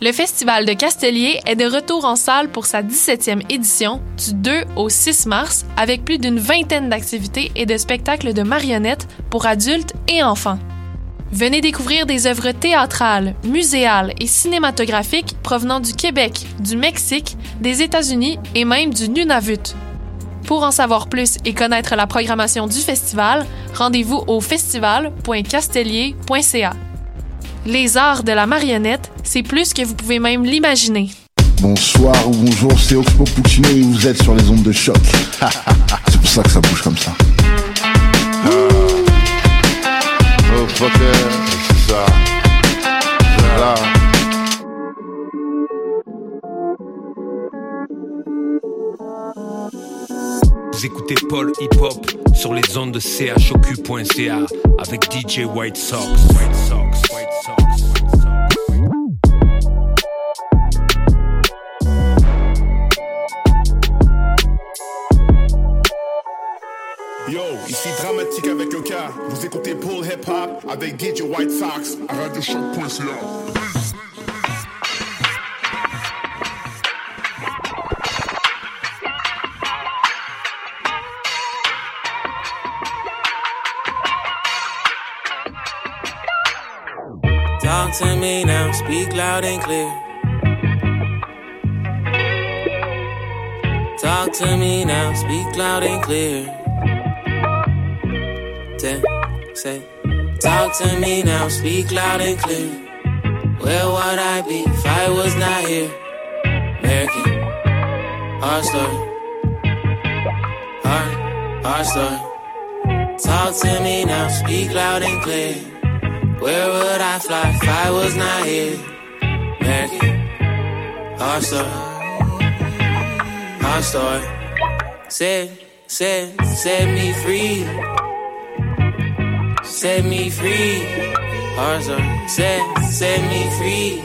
Le Festival de Castellier est de retour en salle pour sa 17e édition du 2 au 6 mars avec plus d'une vingtaine d'activités et de spectacles de marionnettes pour adultes et enfants. Venez découvrir des œuvres théâtrales, muséales et cinématographiques provenant du Québec, du Mexique, des États-Unis et même du Nunavut. Pour en savoir plus et connaître la programmation du festival, rendez-vous au festival.castellier.ca. Les arts de la marionnette, c'est plus que vous pouvez même l'imaginer. Bonsoir ou bonjour, c'est Oxpo Puccino et vous êtes sur les ondes de choc. c'est pour ça que ça bouge comme ça. Oh fucker, c'est ça. Voilà. Vous écoutez Paul Hip Hop sur les ondes de chocu.ca avec DJ Sox, White Sox, Ici dramatique avec le cas. Vous écoutez Paul Hip Hop avec DJ White Sox à radiochoc.ca. Talk to me now, speak loud and clear. Talk to me now, speak loud and clear. Ten, say, talk to me now, speak loud and clear. Where would I be if I was not here? American, our story, our, our story. Talk to me now, speak loud and clear. Where would I fly if I was not here? American, our story, our story. Set, set, set me free. Set me free. Our story. Set, set me free.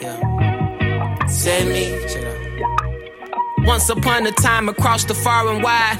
Yeah. Set me. Once upon a time, across the far and wide,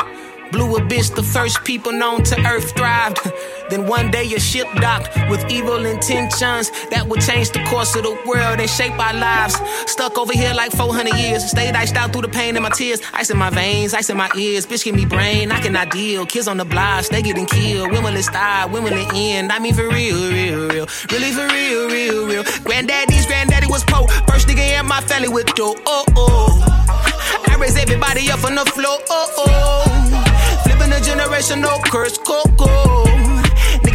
Blue abyss, the first people known to earth thrived. then one day a ship docked with evil intentions that would change the course of the world and shape our lives. Stuck over here like 400 years, stayed iced out through the pain in my tears. Ice in my veins, ice in my ears. Bitch, give me brain, I cannot deal. Kids on the blocks, they getting killed. When will it start? When will it end? I mean, for real, real, real. Really, for real, real, real. Granddaddy's granddaddy was po. First nigga in my family with dough. Oh, oh. I raise everybody up on the floor. Oh, oh. Flipping a generational curse, coco.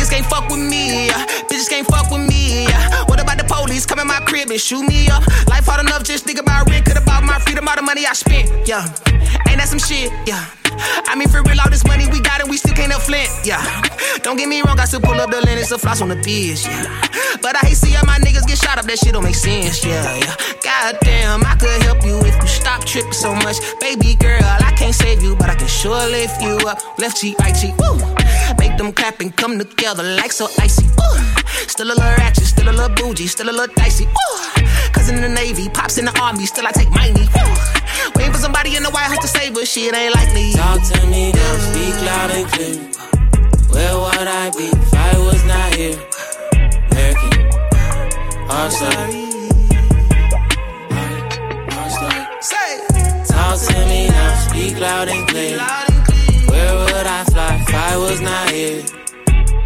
Niggas can't fuck with me, bitches can't fuck with me. Uh. Uh. What about the police come in my crib and shoot me up? Life hard enough, just think about rent, could about my freedom, all the money I spent, yeah. Ain't that some shit, yeah. I mean, for real, all this money we got and we still can't up Flint, yeah. Don't get me wrong, I still pull up the Lennox, the floss on the bitch, yeah. But I hate seeing my niggas get shot up, that shit don't make sense, yeah, yeah. Goddamn, I could help you if you stop tripping so much. Baby girl, I can't save you, but I can sure lift you up. Left cheek, right cheek, woo. Make them clap and come together like so icy, woo. Still a little ratchet, still a little bougie, still a little dicey, woo. Cause in the Navy, pops in the Army, still I take my knee. Waiting for somebody in the White House to say, but shit ain't likely. Talk to me now, speak loud and clear. Where would I be if I was not here? American, our story. Our story. Say, Talk to me now, speak loud and clear. loud and clear. Where would I fly if I was not here?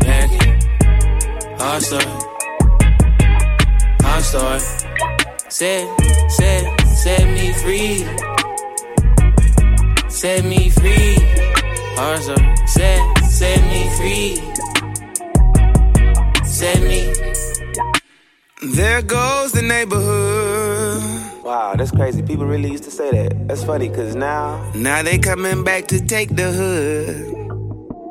American, our story. Our story. set, set, set me free. Set me free. Also, set, set me free. Set me. There goes the neighborhood. Wow, that's crazy. People really used to say that. That's funny, cause now. Now they coming back to take the hood.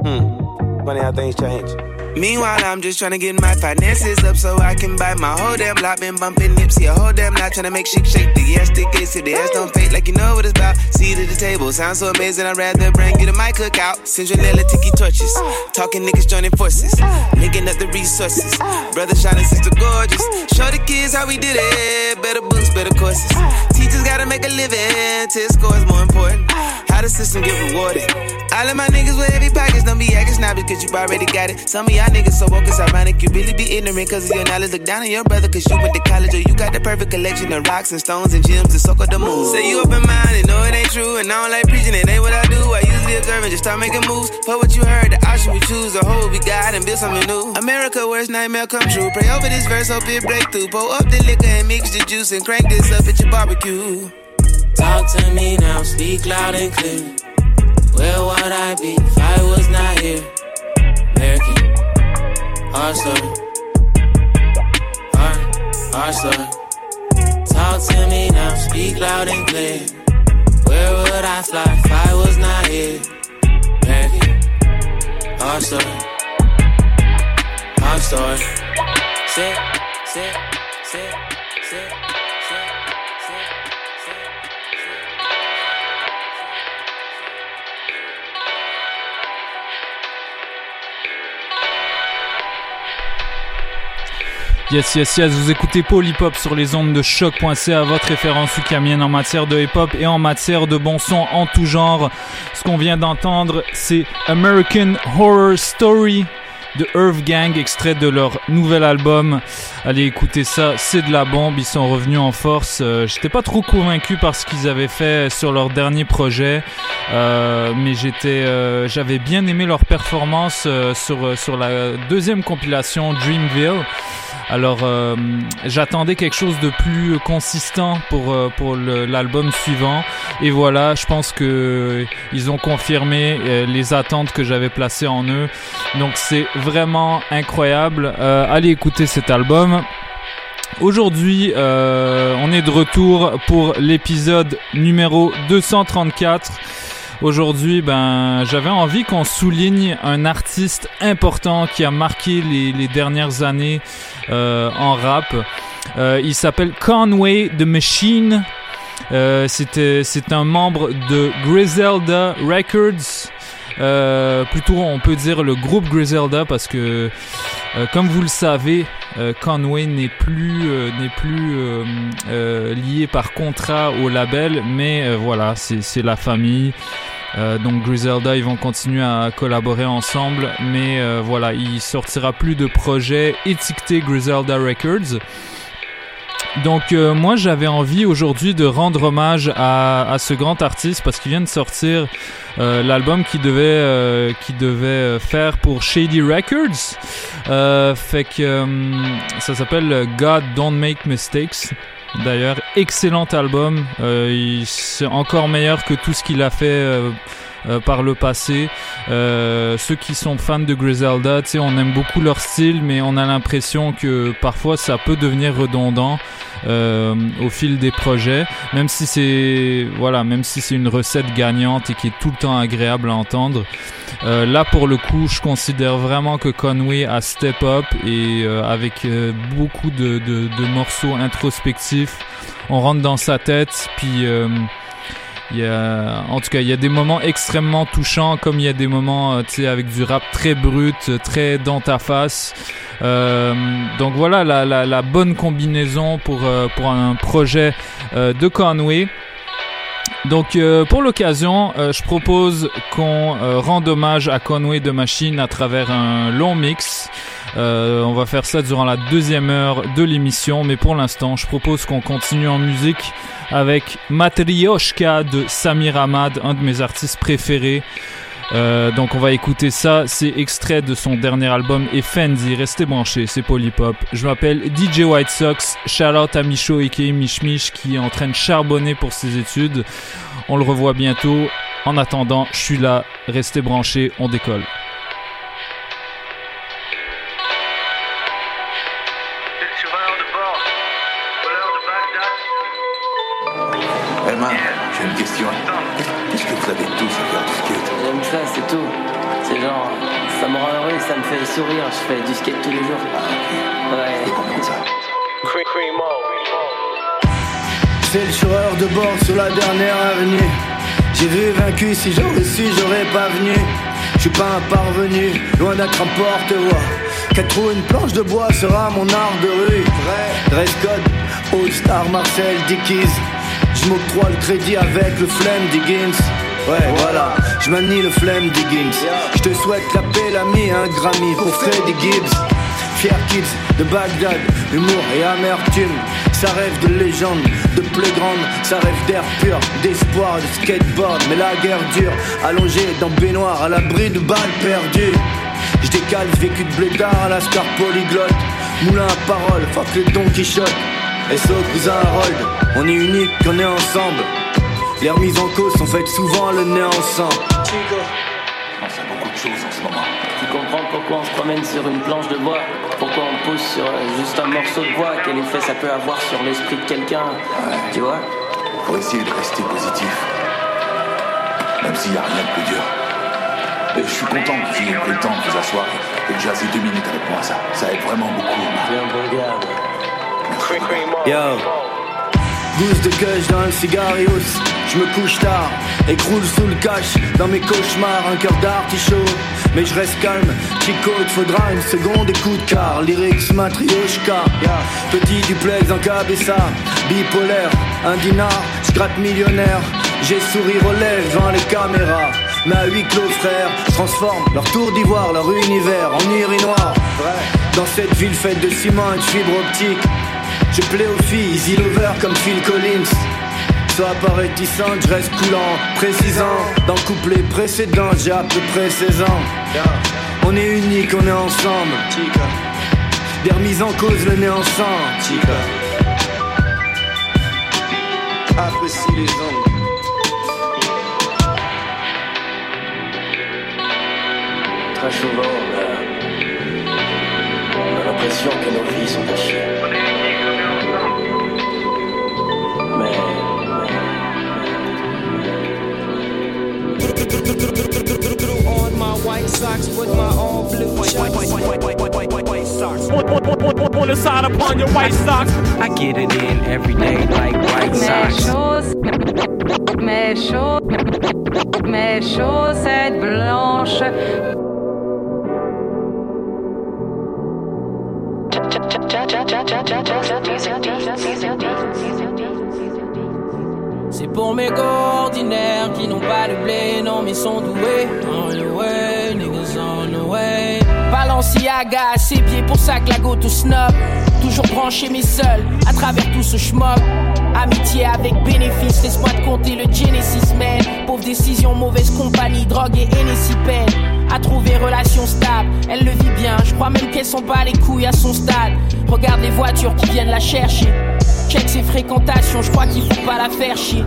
Hmm. Funny how things change. Meanwhile, I'm just trying to get my finances up so I can buy my whole damn lot. Been bumping Nipsey a whole damn lot, trying to make shit shake. The ass stick is the ass don't fake like you know what it's about. Seat at the table, sounds so amazing. I'd rather bring you to my cookout. Cinderella tiki torches, talking niggas joining forces, linking up the resources. Brother shining, sister gorgeous. Show the kids how we did it. Better books, better courses. Teachers gotta make a living, test scores more important. The system get rewarded. All of my niggas with heavy pockets don't be acting snobby cause you already got it. Some of y'all niggas so woke, it's ironic. You really be ignorant cause of your knowledge. Look down on your brother cause you went to college or you got the perfect collection of rocks and stones and gems to soak up the moon. Say you open minded, know it ain't true, and I don't like preaching, it ain't what I do. I usually observe and just start making moves. For what you heard, the option we choose, the whole we got and build something new. America, worst nightmare come true. Pray over this verse, hope it break through. Pour up the liquor and mix the juice and crank this up at your barbecue. Talk to me now, speak loud and clear. Where would I be if I was not here? American, hard story, hard, hard story. Talk to me now, speak loud and clear. Where would I fly if I was not here? American, hard story, hard story. Sit, sit, sit, Yes, yes, yes, vous écoutez Hop sur les ondes de choc.ca, votre référence ukamienne en matière de hip hop et en matière de bon son en tout genre. Ce qu'on vient d'entendre, c'est American Horror Story de Earth Gang, extrait de leur nouvel album. Allez écouter ça, c'est de la bombe, ils sont revenus en force. Euh, J'étais pas trop convaincu par ce qu'ils avaient fait sur leur dernier projet, euh, mais j'étais, euh, j'avais bien aimé leur performance euh, sur, sur la deuxième compilation Dreamville. Alors j'attendais quelque chose de plus consistant pour pour l'album suivant et voilà, je pense que euh, ils ont confirmé les attentes que j'avais placées en eux. Donc c'est vraiment incroyable. Allez écouter cet album. Aujourd'hui, euh, on est de retour pour l'épisode numéro 234. Aujourd'hui, ben, j'avais envie qu'on souligne un artiste important qui a marqué les, dernières années euh, en rap. Euh, il s'appelle Conway the Machine. C'est un membre de Griselda Records. Euh, plutôt, on peut dire le groupe Griselda parce que, euh, comme vous le savez, euh, Conway n'est plus euh, n'est plus lié par contrat au label, mais voilà, c'est la famille. Donc Griselda, ils vont continuer à collaborer ensemble, mais voilà, il sortira plus de projets étiquetés Griselda Records. Donc euh, moi j'avais envie aujourd'hui de rendre hommage à, à ce grand artiste parce qu'il vient de sortir euh, l'album qu'il devait euh, devait euh, faire pour Shady Records. Euh, fait que euh, ça s'appelle God Don't Make Mistakes. D'ailleurs, excellent album. C'est encore meilleur que tout ce qu'il a fait euh, par le passé. Euh, ceux qui sont fans de Griselda, tu sais, on aime beaucoup leur style, mais on a l'impression que parfois ça peut devenir redondant euh, au fil des projets, même si c'est voilà, même si c'est une recette gagnante et qui est tout le temps agréable à entendre. Euh, là, pour le coup, je considère vraiment que Conway a step up et euh, avec euh, beaucoup de, de, de morceaux introspectifs, on rentre dans sa tête, puis euh, il y a, en tout cas, il y a des moments extrêmement touchants, comme il y a des moments, euh, tu sais, avec du rap très brut, très dans ta face. Euh, donc voilà la, la, la bonne combinaison pour, euh, pour un projet euh, de Conway. Donc euh, pour l'occasion, euh, je propose qu'on euh, rende hommage à Conway de Machine à travers un long mix. On va faire ça durant la deuxième heure de l'émission, mais pour l'instant, je propose qu'on continue en musique avec Matryoshka de Samir Ahmad, un de mes artistes préférés. Euh, donc on va écouter ça, c'est extrait de son dernier album et Fendi, restez branchés, c'est Polypop. Je m'appelle DJ White Sox, shout out à Micho et Mich Mich qui est en train de charbonner pour ses études. On le revoit bientôt. En attendant, je suis là, restez branchés, on décolle. J'ai une question. Qu'est-ce que vous avez tous sourire. Je fais du skate tous les jours. Ouais. Ça C'est le chauffeur de bord sur la dernière avenue. J'ai vu vaincu, si j'aurais su, j'aurais pas venu. Je suis pas un parvenu, loin d'être un porte-voix. Quatre roues, une planche de bois sera mon art de rue. Vrai, dress code, All Star Marcel Dickies. Je m'octroie le crédit avec le flemme Diggins. Ouais, voilà, je manie le flemme Diggins. Je te souhaite la paix, l'ami, un Grammy pour Freddy Gibbs. Fier kids de Bagdad, humour et amertume. Ça rêve de légende, de playground, ça rêve d'air pur, d'espoir, de skateboard. Mais la guerre dure, allongé dans baignoire, à l'abri de balles perdues. Je décale, vécu de blédard à la scar polyglotte. Moulin à parole, fuck le Don Quichotte. Et so, cousin Harold, on est unique, on est ensemble. Les remises en cause sont faites souvent le nez ensemble. On sait beaucoup de choses en ce moment. Tu comprends pourquoi on se promène sur une planche de bois? Pourquoi on pose sur euh, juste un morceau de bois Quel effet ça peut avoir sur l'esprit de quelqu'un? Tu vois? Faut essayer de rester positif. Même s'il n'y a rien de plus dur. Et je suis content que vous ayez pris le temps de vous asseoir et de jaser deux minutes avec moi. Ça, ça aide vraiment beaucoup. Viens, regarde. Yo Gousse de gueule dans le cigarius Je me couche tard et croule sous le cache. Dans mes cauchemars, un cœur d'artichaut. Mais je reste calme, Chico, il faudra une seconde écoute car Lyrics matrioshka Petit duplex en cabessa Bipolaire, un dinar, scrap millionnaire. J'ai sourire aux lèvres devant les caméras. Mais à huis clos frère transforme. Leur tour d'ivoire, leur univers en urinoir. Dans cette ville faite de ciment et de fibre optique je plais aux filles, easy lover comme Phil Collins. Sois pas réticente, je reste coulant, précisant. Dans le couplet précédent, j'ai à peu près 16 ans. On est unique, on est ensemble. Des remises en cause, le nez ensemble. Apprécie les hommes. Très souvent, on a, on a l'impression que nos vies sont à on my white socks with my all blue white socks. On the side upon your white socks. I get it in every day like white Mes socks. choses, mes choses, mes chaussettes blanches. C'est pour mes ordinaires qui n'ont pas de blé, non mais sont doués. On the way, niggas on the way. Balenciaga ses pieds pour ça que la go tout snob. Toujours branché mais seul à travers tout ce schmock. Amitié avec bénéfice, laisse-moi te compter le Genesis man. Pauvre décision, mauvaise compagnie, drogue et Hennessy. À trouver relation stable, elle le vit bien. Je crois même qu'elle s'en bat les couilles à son stade. Regarde les voitures qui viennent la chercher. Check ses fréquentations, je crois qu'il faut pas la faire chier.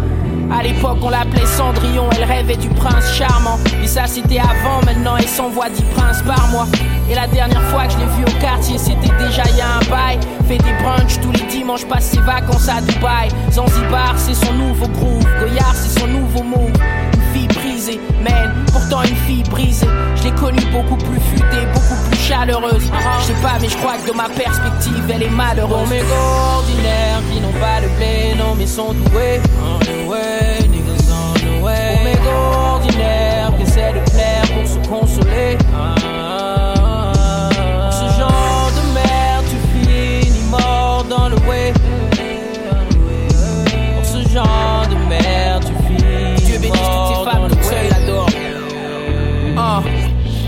À l'époque, on l'appelait Cendrillon, elle rêvait du prince charmant. Mais ça, c'était avant, maintenant, elle s'envoie 10 princes par mois. Et la dernière fois que je l'ai vue au quartier, c'était déjà il y a un bail. Fait des brunchs tous les dimanches, passe ses vacances à Dubaï. Zanzibar, c'est son nouveau groove. Goyard, c'est son nouveau move. Une fille brisée, man, pourtant une fille brisée. Je l'ai connue beaucoup plus futée, beaucoup plus chaleureuse. Je sais pas, mais je crois que de ma perspective, elle est malheureuse. Mes ordinaires qui n'ont pas de blé, non, mais sont doués. On the way, niggas on the way. Pour mes gars ordinaires qui essaient de plaire pour se consoler.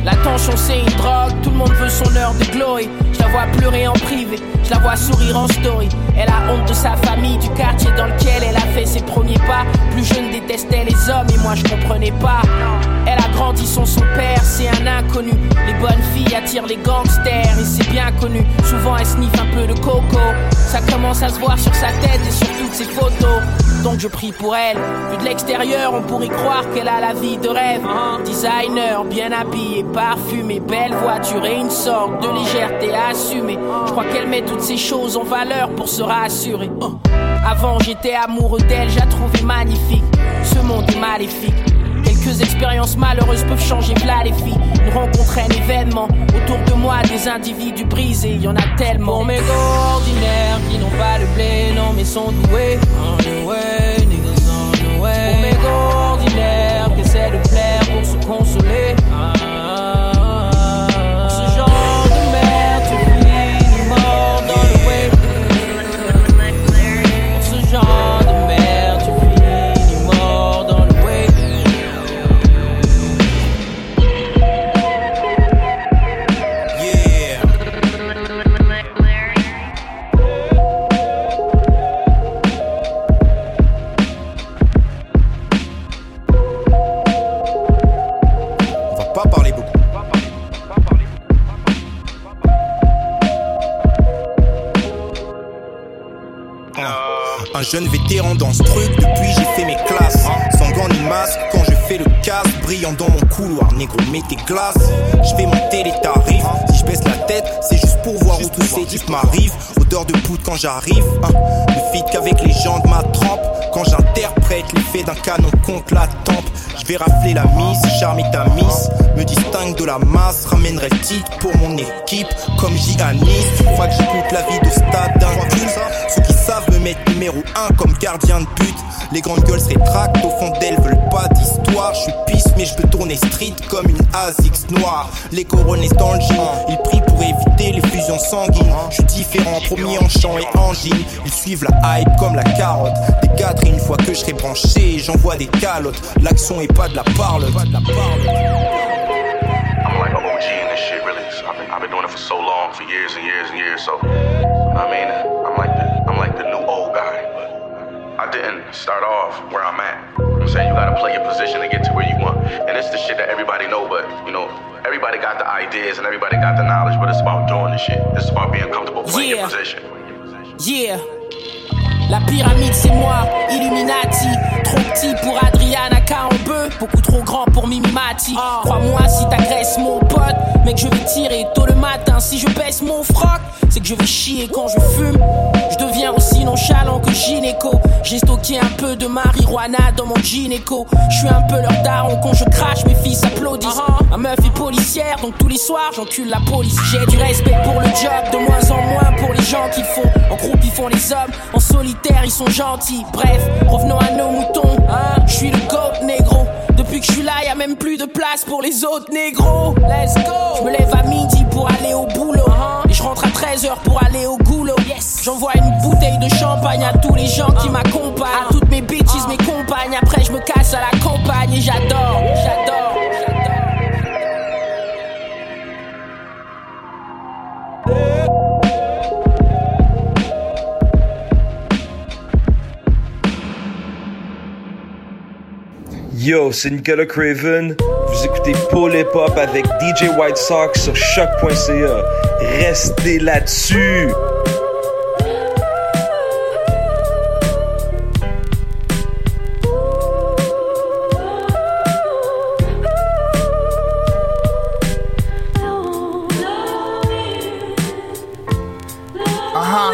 Ah. L'attention c'est une drogue, tout le monde veut son heure de glory. Je la vois pleurer en privé, je la vois sourire en story. Elle a honte de sa famille, du quartier dans lequel elle a fait ses premiers pas. Plus jeune détestait les hommes et moi je comprenais pas. Elle a grandi sans son père, c'est un inconnu. Les bonnes filles attirent les gangsters et c'est bien connu. Souvent elle sniffe Ça commence à se voir sur sa tête et sur toutes ses photos. Donc je prie pour elle. Vu de l'extérieur, on pourrait croire qu'elle a la vie de rêve. Designer, bien habillé, parfumé, belle voiture et une sorte de légèreté à assumer. Je crois qu'elle met toutes ces choses en valeur pour se rassurer. Avant j'étais amoureux d'elle, j'ai trouvé magnifique. Ce monde est maléfique. Quelques expériences malheureuses peuvent changer v'là les filles. Une rencontre, un événement. Autour de moi, des individus brisés, y en a tellement. Pour mes ordinaires qui n'ont pas le blé, non, mais sont doués. On the way, niggas on the. Pour mes ordinaires qui essaient de plaire pour se consoler. Ah, dans ce truc, depuis j'ai fait mes classes. Sans gants ni masque, quand je fais le casse, brillant dans mon couloir, négro, mets tes glaces. Je fais monter les tarifs. Si je baisse la tête, c'est juste pour voir où tous ces types m'arrivent. Odeur de poudre quand j'arrive. hein. Le feat qu'avec les gens de ma trempe. Quand j'interprète l'effet d'un canon contre la tempe. Je vais rafler la mise, charmer ta miss. Me distingue de la masse, ramènerai titre pour mon équipe. Comme Giannis, tu crois que j'écoute la vie de stade d'un Ceux qui savent mettre numéro 1 comme gardien de but. Les grandes gueules se rétractent, au fond d'elles veulent pas d'histoire. Je suis pisse, mais je peux tourner street comme une ASIX noire. Les coronets dans le gym, ils prient pour éviter les fusions sanguines. Je suis différent, promis en chant et en gym. Ils suivent la hype comme la carotte. Des quatre et une fois que je serai branché, j'envoie des calottes. L'action est pas de la parole. I'm like an OG in this shit, really. So I've been, I've been doing it for so long, for years and years and years. So, I mean, didn't start off where I'm at. I'm saying you gotta play your position to get to where you want. And it's the shit that everybody know, but you know, everybody got the ideas and everybody got the knowledge, but it's about doing the shit. It's about being comfortable playing Yeah. your position. Yeah. La pyramide c'est moi, Illuminati. Trop petit pour Adriana Caambeu Beaucoup trop grand pour Mimi Mati Crois-moi si t'agresses mon pote Mec je vais tirer tôt le matin. Si je baisse mon froc C'est que je vais chier quand je fume. Je deviens aussi nonchalant que gynéco. J'ai stocké un peu de marijuana dans mon gynéco. Je suis un peu leur daron Quand je crache mes filles s'applaudissent Ma meuf est policière donc tous les soirs j'encule la police. J'ai du respect pour le job De moins en moins pour les gens qui font. En groupe ils font les hommes. En ils sont gentils. Bref revenons à nos moutons. Hein. Je suis le goat négro. Depuis que je suis là y a même plus de place pour les autres négros. Let's go. Je me lève à midi pour aller au boulot. Et je rentre à 13h pour aller au goulot. Yes. J'envoie une bouteille de champagne à tous les gens qui m'accompagnent. À toutes mes bitches, mes compagnes. Après je me casse à la campagne et j'adore, j'adore, Yo, c'est Nicholas Craven. Vous écoutez Paul Hip Hop avec DJ White Sox sur choq.ca. Restez là-dessus. Uh huh.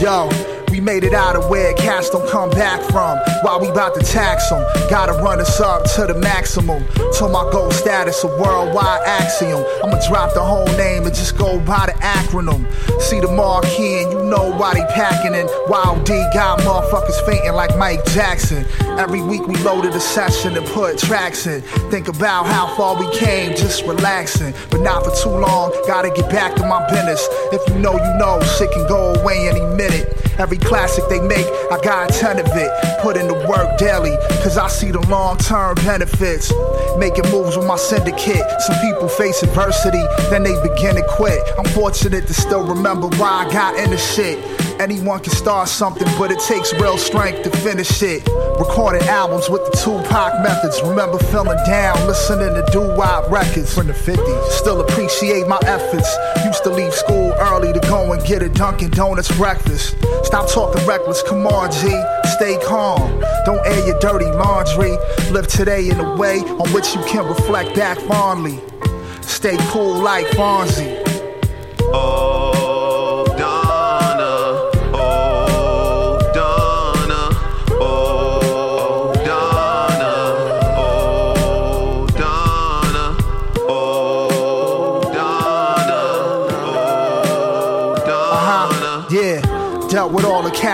Yo, we made it out where cats don't come back from. While we about to tax them, gotta run us up to the maximum. Till my gold status a worldwide axiom. I'ma drop the whole name and just go by the acronym. See the marquee and you know why they packing in. Wild D got motherfuckers fainting like Mike Jackson. Every week we loaded a session and put tracks in. Think about how far we came, just relaxing. But not for too long, gotta get back to my business. If you know, you know, shit can go away any minute. Every classic they make, I got a ton of it. Put in the work daily, cause I see the long term benefits. Making moves with my syndicate. Some people face adversity, then they begin to quit. I'm fortunate to still remember why I got into shit. Anyone can start something, but it takes real strength to finish it. Recording albums with the Tupac methods. Remember feeling down, listening to doo-wop records from the 50s. Still appreciate my efforts. Used to leave school early to go and get a Dunkin' Donuts breakfast. Stop talking reckless, come on, G. Stay calm. Don't air your dirty laundry. Live today in a way on which you can reflect back fondly. Stay cool like Fonzie. Oh,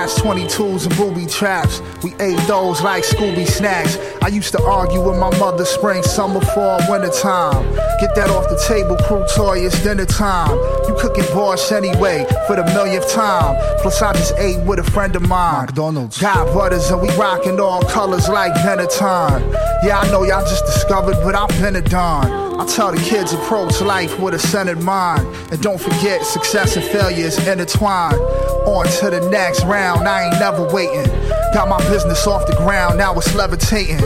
with all the cats, 22s, and booby traps. We ate those like Scooby snacks. I used to argue with my mother spring, summer, fall, winter time. Get that off the table, crew toy, it's dinner time. You cooking borscht anyway, for the millionth time. Plus, I just ate with a friend of mine. McDonald's. Got butters, and we rocking all colors like Benetton. Yeah, I know y'all just discovered, but I've been a don. I tell the kids approach life with a centered mind. And don't forget, success and failure is intertwined. On to the next round, I ain't never waiting. Got my business off the ground, now it's levitating.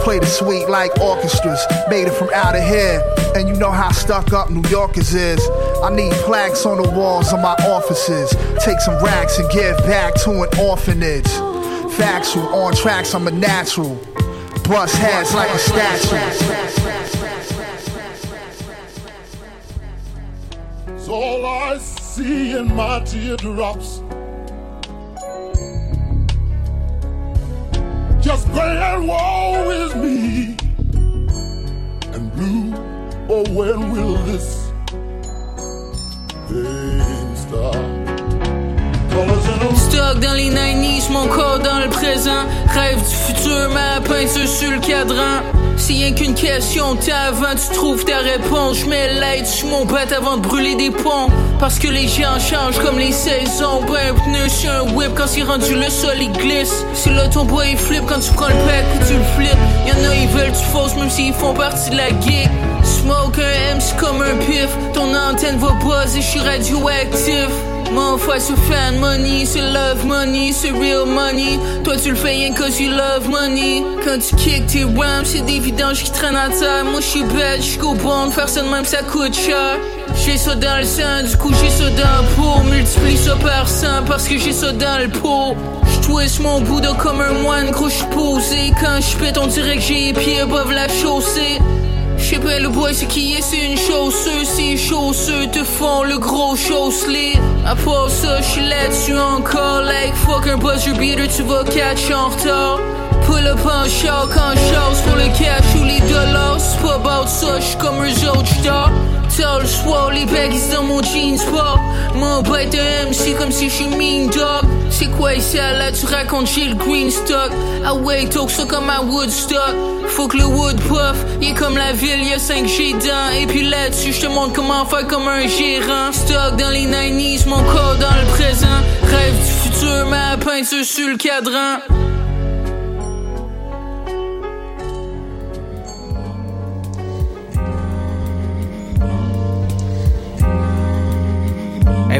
Play the sweet like orchestras, made it from out of here. And you know how stuck up New Yorkers is. I need plaques on the walls of my offices. Take some racks and give back to an orphanage. Factual, on tracks, I'm a natural. Bust heads like a statue. It's all I see in my teardrops. Just gray and woe is me. And blue, oh, when will this pain stop? Stock dans les 90s, mon corps dans le présent. Rêve du futur, ma peinture sur le cadran. C'est rien qu'une question temps avant tu trouves ta réponse. J'mets l'aide sur mon bat avant de brûler des ponts. Parce que les gens changent comme les saisons. Ben, pneu sur un whip quand c'est rendu le sol il glisse. C'est là ton bois il flippe quand tu prends le pack puis tu le flippes. Y'en a ils veulent tu fausses même s'ils font partie de la gig. Smoke un MC comme un pif. Ton antenne va buzzer, j'suis radioactif. Mon foi c'est fan money, c'est love money, c'est real money. Toi tu le fais rien cause you love money. Quand tu kick tes rhymes, c'est des vidanges qui traînent à terre. Moi j'suis bête, j'suis bon, faire ça de même ça coûte cher. J'ai ça dans le sang, du coup j'ai ça dans le pot. Multiplie ça par 100 parce que j'ai ça dans le pot. J'twist mon bouddha comme un moine, gros j'suis posé. Quand j'pète, on dirait que j'ai les pieds above la chaussée. J'sais pas le boy c'est qui est, c'est une chausseuse, ces chaussures te font le gros chausselet. À part ça, j'suis là-dessus encore, like fuck un buzzer beater, tu vas catch en retard. Pull up en char quand j'chasse pour le cash ou les dollars, c'est pas about ça, j'suis comme eux autres, j'tard. Tell le soir, les baggies dans mon jeans sport. Mon bête de MC comme si j'suis mean dog. C'est quoi ici là, tu racontes j'ai le green stock. Ah ouais, talk ça comme à Woodstock. Faut que le wood puff, il est comme la ville, y'a 5 G dedans. Et puis là-dessus, je te montre comment faire comme un gérant. Stock dans les 90s, mon corps dans le présent. Rêve du futur, ma peinture sur le cadran.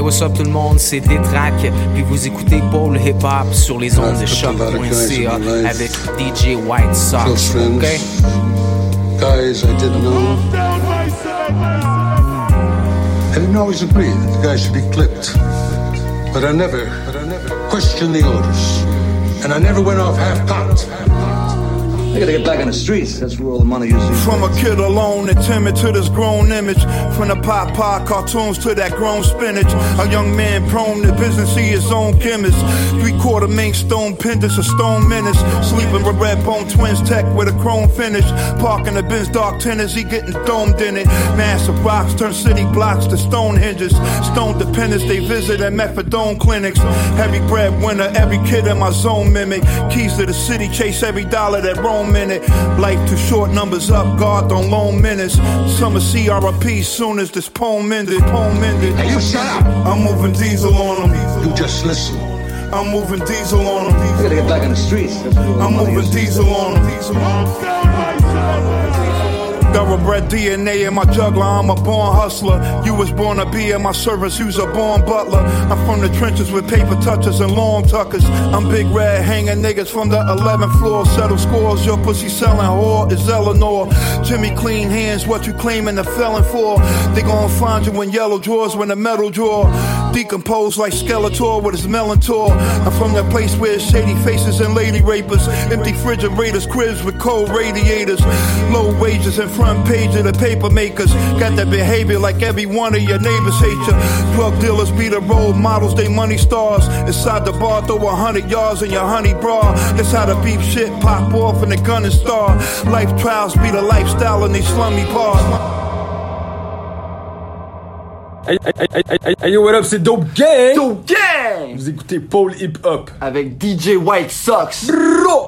What's up tout le monde, c'est Détrac, puis vous écoutez Paul Hip Hop sur les ondes de choc.ca avec DJ White Sox, ok? Guys I didn't know. I didn't always agree that the guy should be clipped. But I never, but I never questioned the orders. And I never went off half-cocked. Gotta get back on the streets. That's where all the money is. From a kid alone and timid to this grown image. From the pop pop cartoons to that grown spinach. A young man prone to business, he his own chemist. Three quarter main stone pendants, a stone menace. Sleeping with red bone twins tech with a chrome finish. Parking the Benz dark tennis, he getting domed in it. Massive rocks turn city blocks to stone hinges. Stone dependents, they visit at methadone clinics. Heavy breadwinner, every kid in my zone mimic. Keys to the city, chase every dollar that in it. Life too short, numbers up, God don't loan minutes. Summer CRP soon as this poem ended. Poem ended. Hey, you shut up. I'm moving diesel on them. You just listen. I'm moving diesel on them. You gotta get back on the streets. That's where all the I'm moving diesel on them. Thoroughbred DNA in my juggler, I'm a born hustler. You was born to be in my service, you's a born butler. I'm from the trenches with paper touches and long tuckers. I'm big red hanging niggas from the 11th floor. Settle scores, your pussy selling whore is Eleanor. Jimmy clean hands, what you claiming the felon for? They gon' find you in yellow drawers when the metal drawer. Decomposed like Skeletor with his Melantor. I'm from that place where shady faces and lady rapers. Empty refrigerators, cribs with cold radiators. Low wages and front page of the paper makers. Got that behavior like every one of your neighbors hate you. Drug dealers be the role models, they money stars. Inside the bar, throw a hundred yards in your honey bra. That's how the beef shit pop off in the gun and star. Life trials be the lifestyle in these slummy bars. Hey, hey, hey, hey, hey, hey, yo, what up, c'est Dope Gang! Dope Gang! Vous écoutez Paul Hip Hop. Avec DJ White Sox. Bro!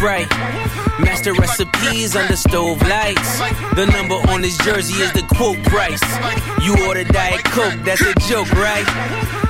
Right. Master recipes under stove lights. The number on his jersey is the quote price. You order Diet Coke, that's a joke, right?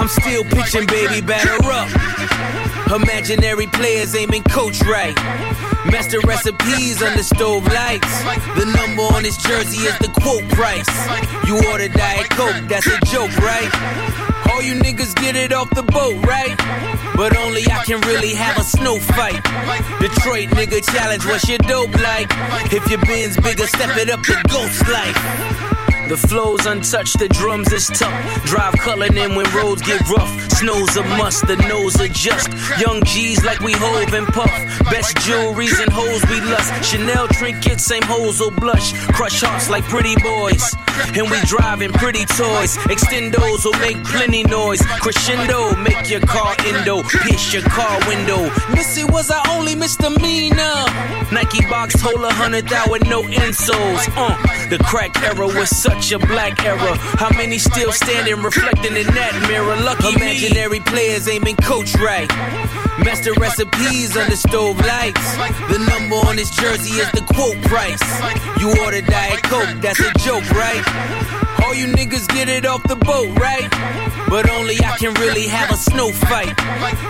I'm still pitching, baby, batter up. Imaginary players aiming coach right. Master recipes under stove lights. The number on his jersey is the quote price. You order Diet Coke, that's a joke, right? All you niggas get get it off the boat, right? But only I can really have a snow fight. Detroit nigga challenge, what's your dope like? If your bin's bigger, step it up to ghost life. The flow's untouched, the drums is tough. Drive culling in when roads get rough. Snow's a must, the nose adjust. Young G's like we hove and puff. Best jewelries and hoes we lust. Chanel trinkets, same hoes will blush. Crush hearts like pretty boys. And we driving pretty toys. Extendos will make plenty noise. Crescendo, make your car endo. Pierce your car window. Missy was our only misdemeanor. Nike box hold a hundred thou with no insoles. Uh, the crack era was such a black era. How many still standing, reflecting in that mirror? Lucky imaginary players aiming coach right. Master recipes under stove lights. The number on his jersey is the quote price. You order Diet Coke, that's a joke, right? All you niggas get it off the boat, right? But only I can really have a snow fight.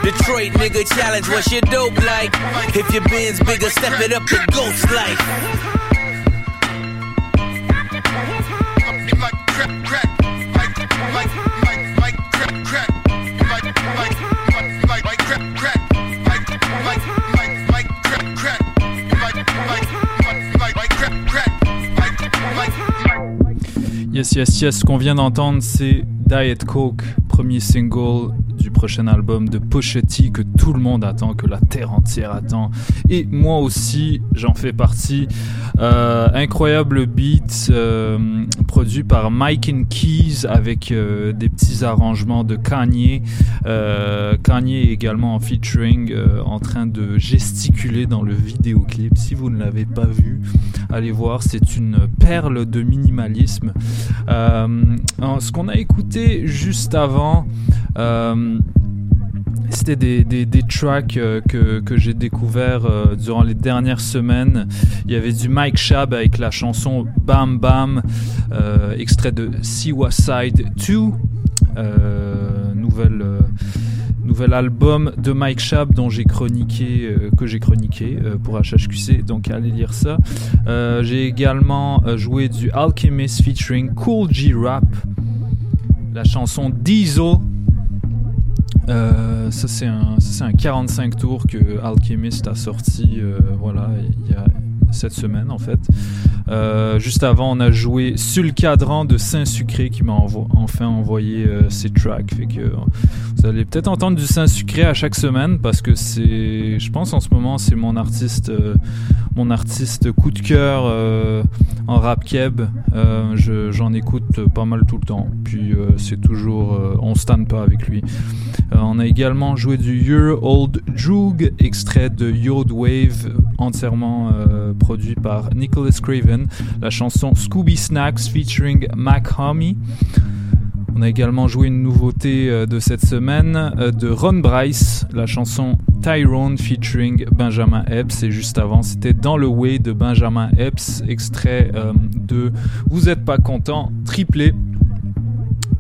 Detroit nigga challenge, what's your dope like? If your bin's bigger, step it up to ghost life. Yes, yes, yes. Ce qu'on vient d'entendre, c'est Diet Coke, premier single prochain album de T que tout le monde attend, que la terre entière attend. Et moi aussi, j'en fais partie. Euh, incroyable beat euh, produit par Mike and Keys avec euh, des petits arrangements de Kanye. Kanye également en featuring en train de gesticuler dans le vidéoclip. Si vous ne l'avez pas vu, allez voir, c'est une perle de minimalisme. Ce qu'on a écouté juste avant, c'était des, des, tracks euh, que, que j'ai découvert euh, durant les dernières semaines. Il y avait du Mike Shab avec la chanson Bam Bam, euh, extrait de Siwa Side 2, nouvelle nouvel album de Mike Shab dont j'ai chroniqué, que j'ai chroniqué pour HHQC, donc allez lire ça. J'ai également joué du Alchemist featuring Cool G Rap, la chanson Diesel. Ça c'est un, un 45 tours que Alchemist a sorti, voilà, il y a cette semaine en fait. Euh, juste avant, on a joué sur le cadran de Saint-Sucré qui m'a enfin envoyé euh, ces tracks. Que vous allez peut-être entendre du Saint-Sucré à chaque semaine parce que c'est, je pense en ce moment, c'est mon artiste, euh, mon artiste coup de cœur euh, en rap keb. Euh, j'en écoute pas mal tout le temps. Puis c'est toujours, on stand pas avec lui. on a également joué du Your Old Droog, extrait de Yod Wave, entièrement produit par Nicholas Craven, la chanson Scooby Snacks featuring Mac Homie. On a également joué une nouveauté euh, de cette semaine euh, de Ron Bryce, la chanson Tyrone featuring Benjamin Epps. Et juste avant, c'était Dans le Way de Benjamin Epps, extrait euh, de Vous êtes pas content, triplé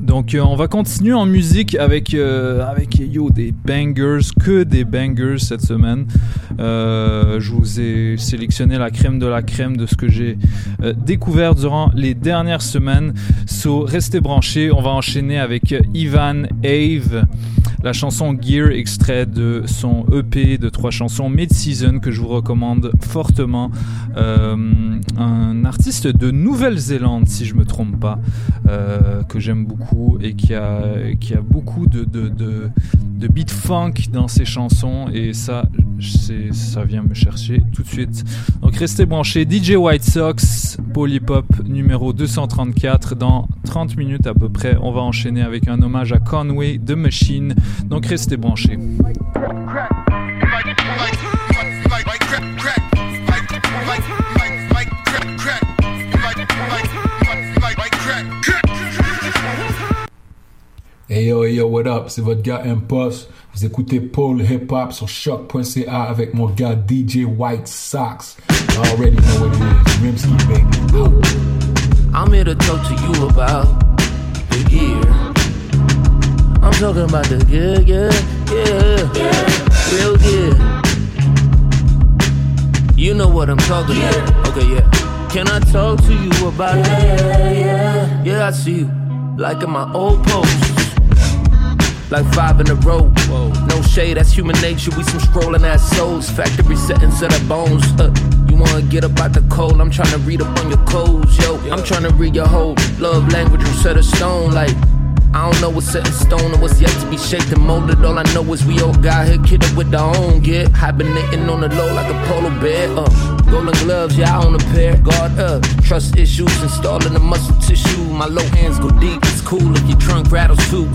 donc euh, on va continuer en musique avec euh, avec yo des bangers, que des bangers cette semaine. Euh, je vous ai sélectionné la crème de la crème de ce que j'ai découvert durant les dernières semaines. So restez branchés, on va enchaîner avec Ivan Ave, la chanson Gear extrait de son EP de trois chansons Mid-Season que je vous recommande fortement. un artiste de Nouvelle-Zélande si je me trompe pas, que j'aime beaucoup et qui a, qui a beaucoup de, de, de, de beat funk dans ses chansons et ça, ça vient me chercher tout de suite. Donc restez branchés. DJ White Sox, Polypop numéro 234 dans 30 minutes à peu près. On va enchaîner avec un hommage à Conway The Machine. Donc restez branchés. Hey yo, hey yo, what up? C'est votre gars Impost. Vous écoutez Paul Hip Hop sur choq.ca avec mon gars DJ White Sox. You already know what it is. Rimsky, baby. I'm here to talk to you about the gear. I'm talking about the gear, yeah, yeah, yeah. real gear. You know what I'm talking yeah. about. Okay, yeah. Can I talk to you about yeah, it? Yeah, yeah. Yeah, I see you. Like in my old post. Like five in a row. No shade, that's human nature. We some scrolling ass souls. Factory settings of the bones. Uh, you wanna get up out the cold? I'm trying to read up on your codes, yo. I'm trying to read your whole love language from set of stone, like. I don't know what's set in stone or what's yet to be shaped and molded. All I know is we all got here kidded with our own gear. Hibernating on the low like a polar bear. Uh, golden gloves, yeah, I own a pair. Guard up, trust issues, installing the muscle tissue. My low hands go deep, it's cool if your trunk rattles too.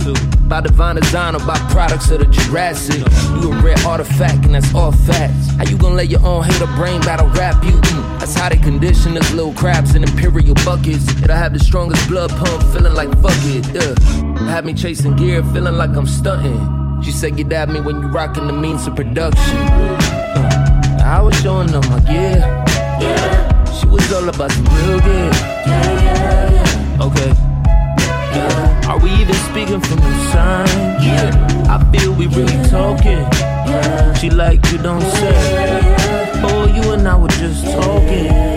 By divine design or by products of the Jurassic. You a rare artifact and that's all facts. How you gonna let your own hater brain battle rap you? Mm, that's how they condition us little crabs in imperial buckets. It'll have the strongest blood pump, feeling like fuck it. Yeah. Had me chasing gear, feeling like I'm stunting. She said, Get at me when you rocking the means of production. Uh, I was showing them my gear. Yeah. She was all about some real gear. Yeah, yeah, yeah. Okay. Yeah. Are we even speaking from inside? Yeah. I feel we really talking. Yeah. She like you don't say. Oh, you and I were just talking.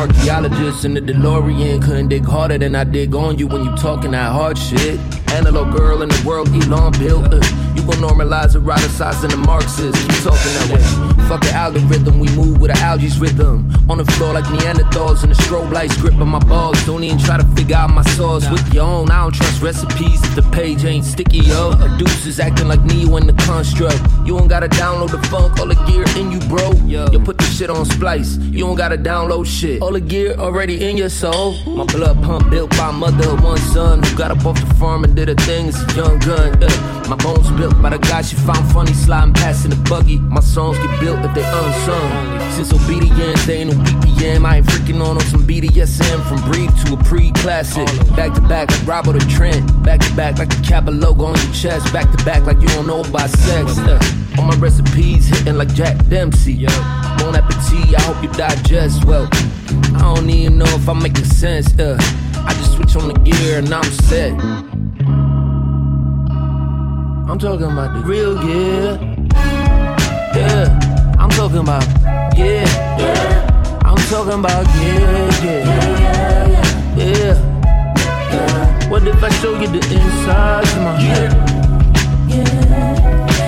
Archaeologist in the DeLorean couldn't dig harder than I dig on you when you talking that hard shit. Antelope girl in the world, Elon built. Uh, you gon' normalize eroticizing the Marxist. Keep talking that way. Fuck the algorithm, we move with the algae's rhythm. On the floor like Neanderthals and the strobe lights gripping my balls. Don't even try to figure out my sauce with your own. I don't trust recipes if the page ain't sticky, yo. A deuce is acting like Neo in the construct. You don't gotta download the funk, all the gear in you, bro. You put the shit on splice. You don't gotta download shit. All the gear already in your soul. My blood pump built by mother of one son who got up off the farm and did a thing as a young gun. Uh, my bones built by the guy she found funny sliding past in the buggy. My songs get built if they unsung. Since obedience, they ain't no BPM. I ain't freaking on on some BDSM from brief to a pre-classic. Back to back like Robert or Trent. Back to back like the Kappa logo on your chest. Back to back like you don't know about sex. Uh, all my recipes hitting like Jack Dempsey. Bon appetit, I hope you digest well. I don't even know if I'm making sense. Uh, I just switch on the gear and I'm set. I'm talking about the real gear. Yeah, I'm talking about yeah. yeah. I'm talking about yeah, yeah, yeah. yeah. What if I show you the insides of my head?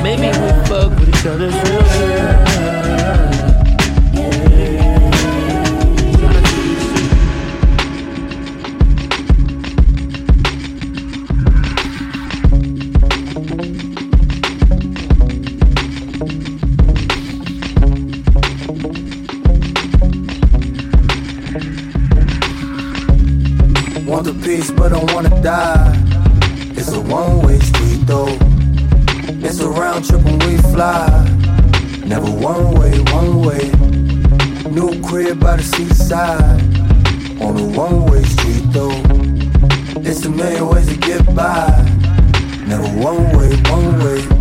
Maybe we fuck with each other's real good. Want the peace, but don't wanna die. It's a one-way street though. It's a round trip when we fly. Never one way, one way. New crib by the seaside. On a one-way street though. It's a million ways to get by. Never one way, one way.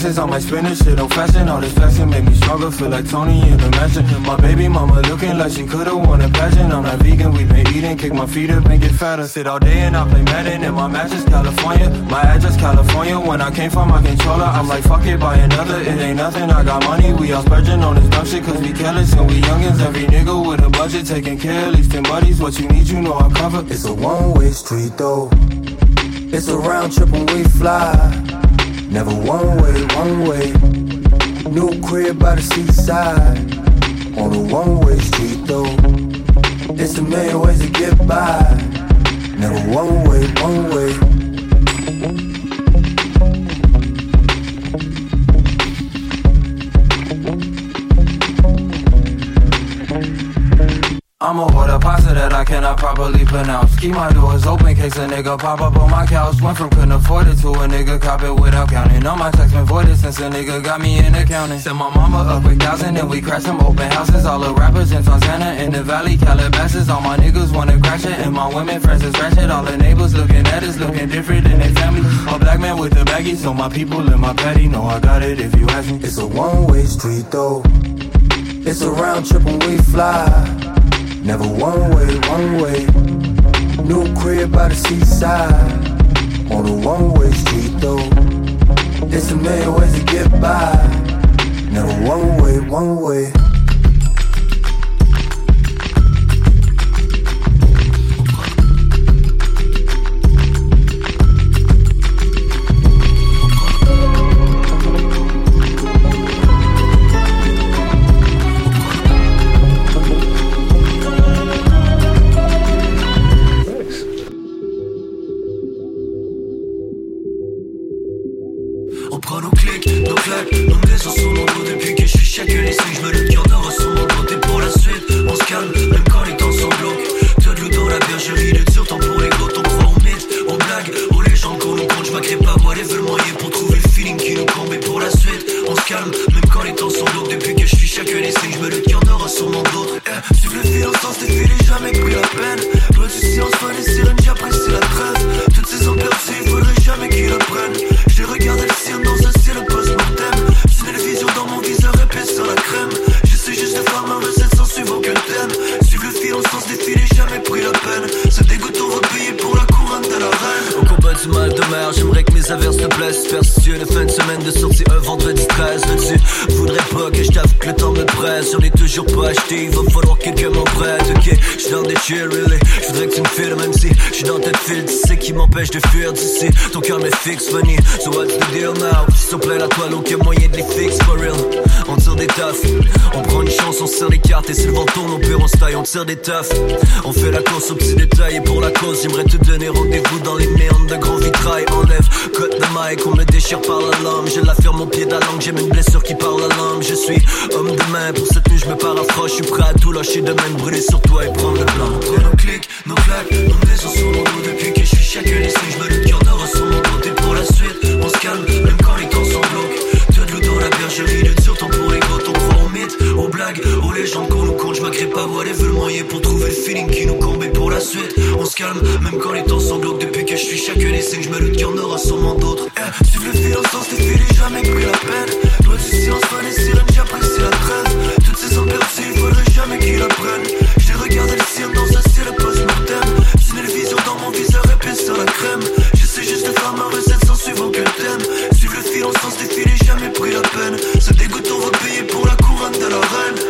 Taxes on my spinach Shit on fashion, all this fashion make me stronger Feel like Tony in the mansion. My baby mama looking like she could've won a pageant. I'm not vegan, we been eating, kick my feet up and get fatter. Sit all day and I play Madden in my mattress, California. My address, California, when I came from my controller I'm like fuck it, buy another, it ain't nothing I got money, we all splurging on this dumb shit Cause we careless and we youngins. Every nigga with a budget, taking care at least 10 buddies. What you need, you know I cover It's a one-way street though. It's a round trip when we fly. Never one way, one way. New crib by the seaside. On a one way street though. It's a million ways to get by. Never one way, one way. Properly pronounce. Keep my doors open, case a nigga pop up on my couch. Went from couldn't afford it to a nigga cop it without counting. All my checks been voided since a nigga got me in accounting. Sent my mama a quick thousand, and we crashed some open houses. All the rappers in Fontana, in the valley, Calabasas. All my niggas wanna crash it, and my women friends is ratchet. All the neighbors looking at us, looking different than their family. A black man with a baggy, so my people in my patty know I got it if you ask me. It's a one way street though. It's a round trip when we fly. Never one way, one way. New crib by the seaside. on a one-way street though. There's a million ways to get by, never one way, one way. On fait la course aux petits détails. Et pour la cause, j'aimerais te donner rendez-vous dans les méandres de grands vitrail. Enlève, cut de mic, on me déchire par la lame. Je l'affirme au pied de la langue, j'ai une blessure qui parle la langue. Je suis homme de main, pour cette nuit, je me paraphrase. Je suis prêt à tout lâcher de même, brûler sur toi et prendre le blanc. Prends nos clics, nos claques, nos maisons sur mon dos Depuis que je suis les signes, je me le cœur d'or sur mon Et pour la suite, on se calme, même quand les temps sont glauques T'as de l'eau dans la bergerie, de sur temps pour les gros On croit aux mythes, aux blagues, aux légendes Je m'agrée pas, moi les le moyen pour trouver le feeling qui nous combe pour la suite, on se calme, même quand les temps glauques. Depuis que je suis chaque les signes, je me le cœur n'aura sûrement d'autres. Eh, Suivre le fil sens des filets, jamais pris la peine. Loin du silence, pas les sirènes, j'apprécie la trêve. Toutes ces hommes perdus, faudrait jamais qu'ils apprennent J'ai regardé le ciel dans un ciel post-mortem Une vision dans mon viseur épais sur la crème. J'essaie juste de faire ma recette sans suivre aucun thème Suivre le fil en sens des filets, jamais pris la peine. Ce dégoût on va payer pour la couronne de la reine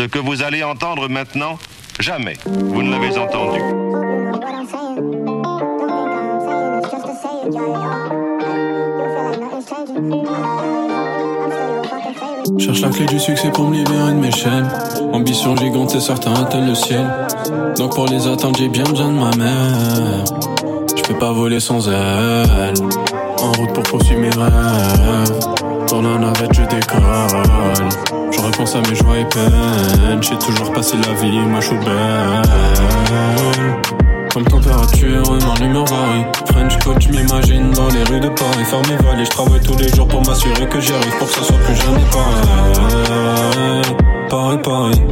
Ce que vous allez entendre maintenant, jamais vous ne l'avez entendu. Cherche la clé du succès pour me libérer de mes chaînes. Ambition gigante, c'est certain, atteindre le ciel. Donc pour les atteindre, j'ai bien besoin de ma mère. Je peux pas voler sans elle. En route pour poursuivre mes rêves. Dans la navette, je décolle. Je repense à mes joies et peines. J'ai toujours passé la vie, ma chou belle. Comme température, mon humeur varie. French coach, m'imagine dans les rues de Paris. Faire mes valises, je travaille tous les jours pour m'assurer que j'y arrive. Pour que ça soit plus jamais pareil. Pareil, pareil.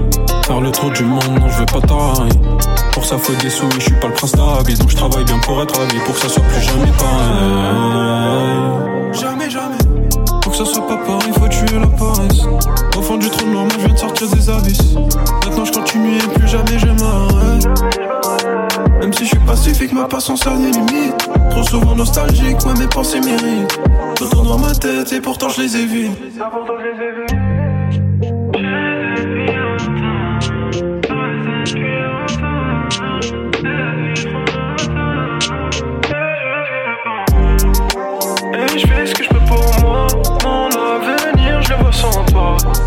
Faire le tour du monde, non, je veux pas tailler. Pour ça, faut des sous, je suis pas le prince d'Arabie. Donc je travaille bien pour être ravi. Pour que ça soit plus jamais pareil. Que ça soit pas pareil, faut tuer la paresse. Au fond du trou noir, moi je viens de sortir des abysses. Maintenant je continue et plus jamais je m'arrête. Même si je suis pacifique, ma patience a des limites. Trop souvent nostalgique, ouais, mes pensées méritent. Tout dans ma tête et pourtant je les évite.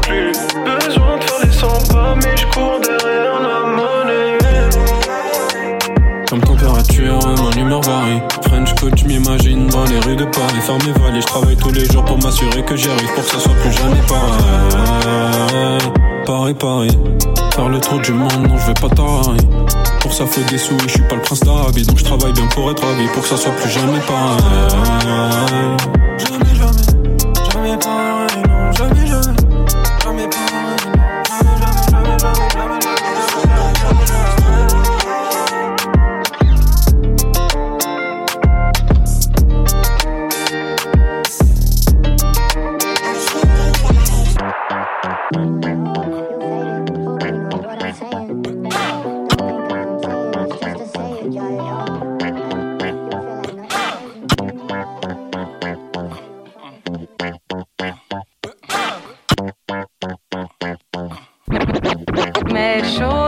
Plus besoin de faire les 100 pas, mais je cours derrière la monnaie. Comme température, mon humeur varie. French coach, m'imagine dans les rues de Paris. Faire mes valises, je travaille tous les jours pour m'assurer que j'y arrive. Pour que ça soit plus jamais pareil. Pareil, pareil. Faire le tour du monde, non, je vais pas tailler. Pour ça, faut des sous, et je suis pas le prince d'Arabie. Donc je travaille bien pour être ravi. Pour que ça soit plus jamais pareil. Chaussettes,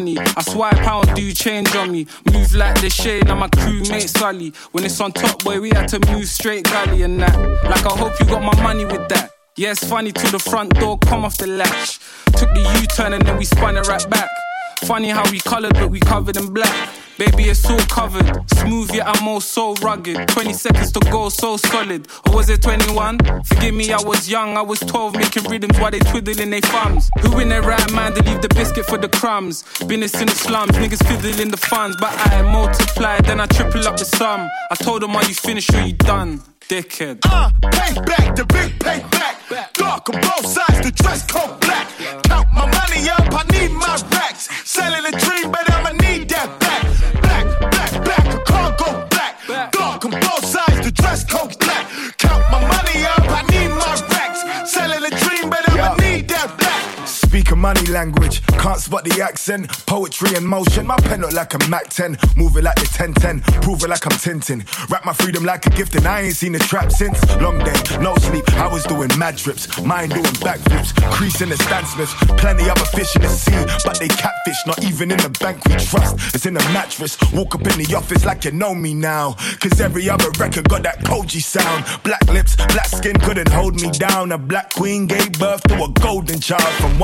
money. I swipe out, do change on me. Move like the shade, now my crewmate Sully. When it's on top, boy, we had to move straight gully and that. Like I hope you got my money with that. Yeah, it's funny till the front door come off the latch. Took the U-turn and then we spun it right back. Funny how we colored, but we covered in black. Baby, it's all covered. Smooth, yet I'm all so rugged. 20 seconds to go, so solid. Or was it 21? Forgive me, I was young. I was 12, making rhythms while they twiddling their thumbs. Who in their right mind to leave the biscuit for the crumbs? Business in the slums, niggas fiddling the funds. But I multiply, then I triple up the sum. I told them, are you finished or you done? Dickhead. Uh, pay back, the big pay back. Dark on both sides, the dress code black. Count my money up, I need my racks. Selling a dream, but I'ma need that money language, can't spot the accent. Poetry in motion, my pen look like a Mac 10. Move it like the 1010, prove it like I'm Tintin. Wrap my freedom like a gift, and I ain't seen a trap since. Long day, no sleep, I was doing mad trips. mind doing backflips, crease in the Stan Smiths. Plenty other fish in the sea, but they catfish, not even in the bank we trust. It's in the mattress. Walk up in the office like you know me now. Cause every other record got that Koji sound. Black lips, black skin couldn't hold me down. A black queen gave birth to a golden child from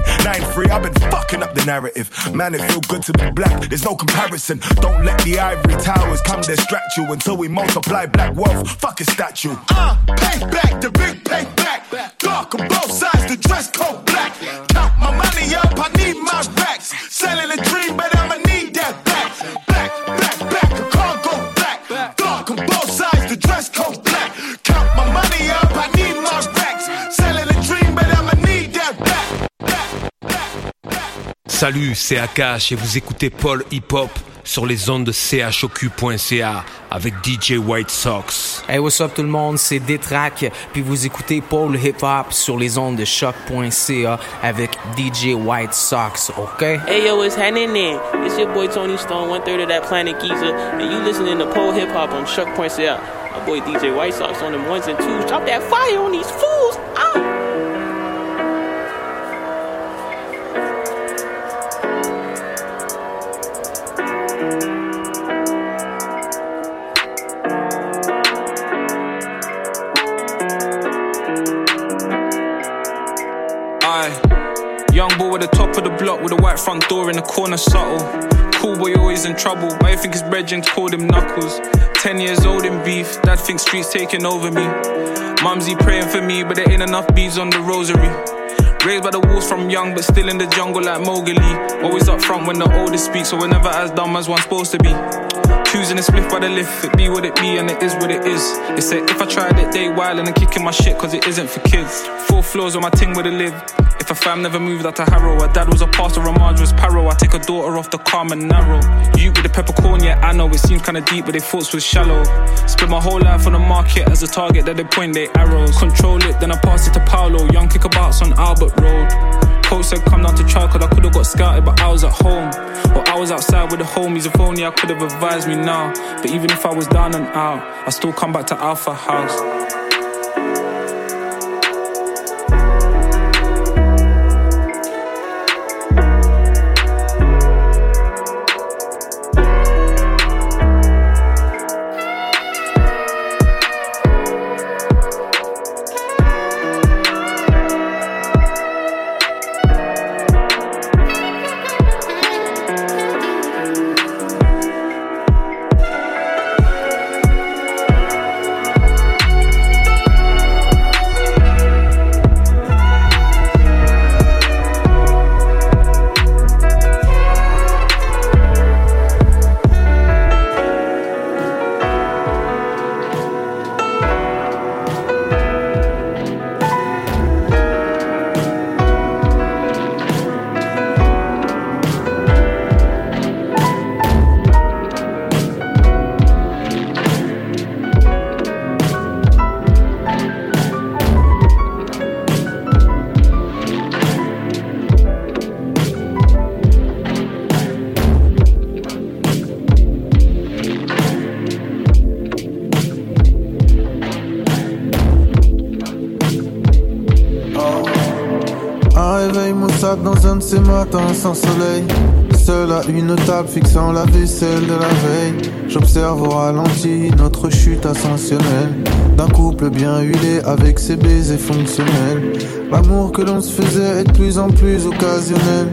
1993. I've been fucking up the narrative. Man, it feel good to be black. There's no comparison. Don't let the ivory towers come distract you until we multiply black wealth. Fuck a statue. Uh, pay back, the big pay back. Dark on both sides, the dress code black. Count my money up, I need my racks. Selling a dream, but I'ma need Salut, c'est Akash et vous écoutez Paul Hip Hop sur les ondes de chocu.ca avec DJ White Sox. Hey, what's up tout le monde, c'est Détrac, puis vous écoutez Paul Hip Hop sur les ondes de choc.ca avec DJ White Sox, ok? Hey yo, it's happening there. It's your boy Tony Stone, one third of that Planet Giza, and you listening to Pole Hip Hop on Shuck.ca. My boy DJ White Sox on them ones and twos. Drop that fire on these fools. Ah! Young boy with the top of the block with a white front door in the corner, subtle. Cool boy always in trouble. You think his brethren called him knuckles? Ten years old in beef, dad thinks streets taking over me. Mumsy praying for me, but there ain't enough beads on the rosary. Raised by the wolves from young, but still in the jungle like Mowgli. Always up front when the oldest speaks, so we're never as dumb as one's supposed to be. Choosing a split by the lift, it be what it be and it is what it is. They said if I tried it, they wildin' and kicking my shit cause it isn't for kids. Four floors where my ting would've lived. If a fam never moved out to Harrow, her dad was a pastor, a Marge was Paro. I take a daughter off the calm and narrow. You with the peppercorn, yeah, I know it seems kinda deep, but they thoughts was shallow. Spent my whole life on the market as a target that they point their arrows. Control it, then I pass it to Paolo. Young kickabouts on Albert Road. Coach said come down to trial cause I could've got scouted but I was at home. Or I was outside with the homies. If only I could've advised me now. But even if I was down and out I still come back to Alpha House fixant la vaisselle de la veille. J'observe au ralenti notre chute ascensionnelle. D'un couple bien huilé avec ses baisers fonctionnels. L'amour que l'on se faisait est de plus en plus occasionnel.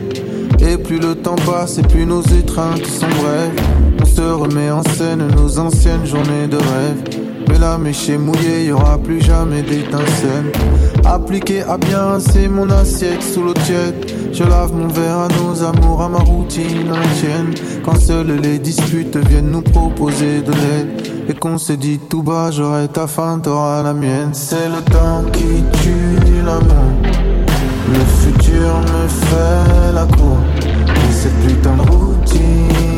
Et plus le temps passe et plus nos étreintes sont brèves. On se remet en scène nos anciennes journées de rêve. Mais là, chez mouillé, y aura plus jamais d'étincelles. Appliqué à bien, c'est mon assiette sous l'eau tiède. Je lave mon verre à nos amours, à ma routine, à la tienne. Quand seules les disputes viennent nous proposer de l'aide. Et qu'on se dit tout bas, j'aurai ta fin, t'auras la mienne. C'est le temps qui tue l'amour. Le futur me fait la cour. Et cette putain de routine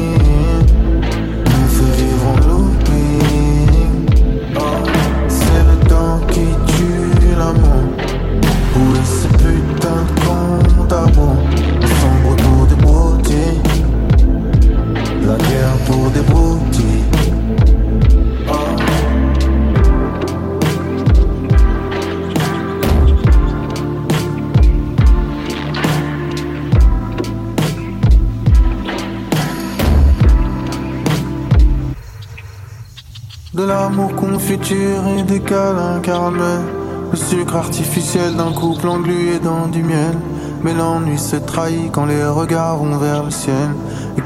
pour des. De l'amour confiture et des câlins caramel. Le sucre artificiel d'un couple englué dans du miel. Mais l'ennui se trahit quand les regards vont vers le ciel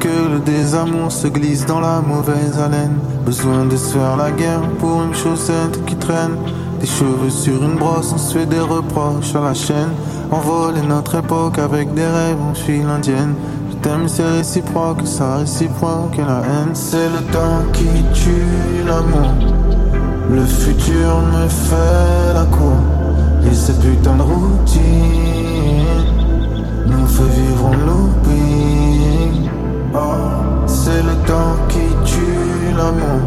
que le désamour se glisse dans la mauvaise haleine Besoin de se faire la guerre pour une chaussette qui traîne Des cheveux sur une brosse, on se fait des reproches à la chaîne Envoler notre époque avec des rêves en file indienne je t'aime, c'est réciproque, ça réciproque la haine. C'est le temps qui tue l'amour. Le futur me fait la cour. Et cette putain de routine nous fait vivre en looping. Oh, c'est le temps qui tue l'amour.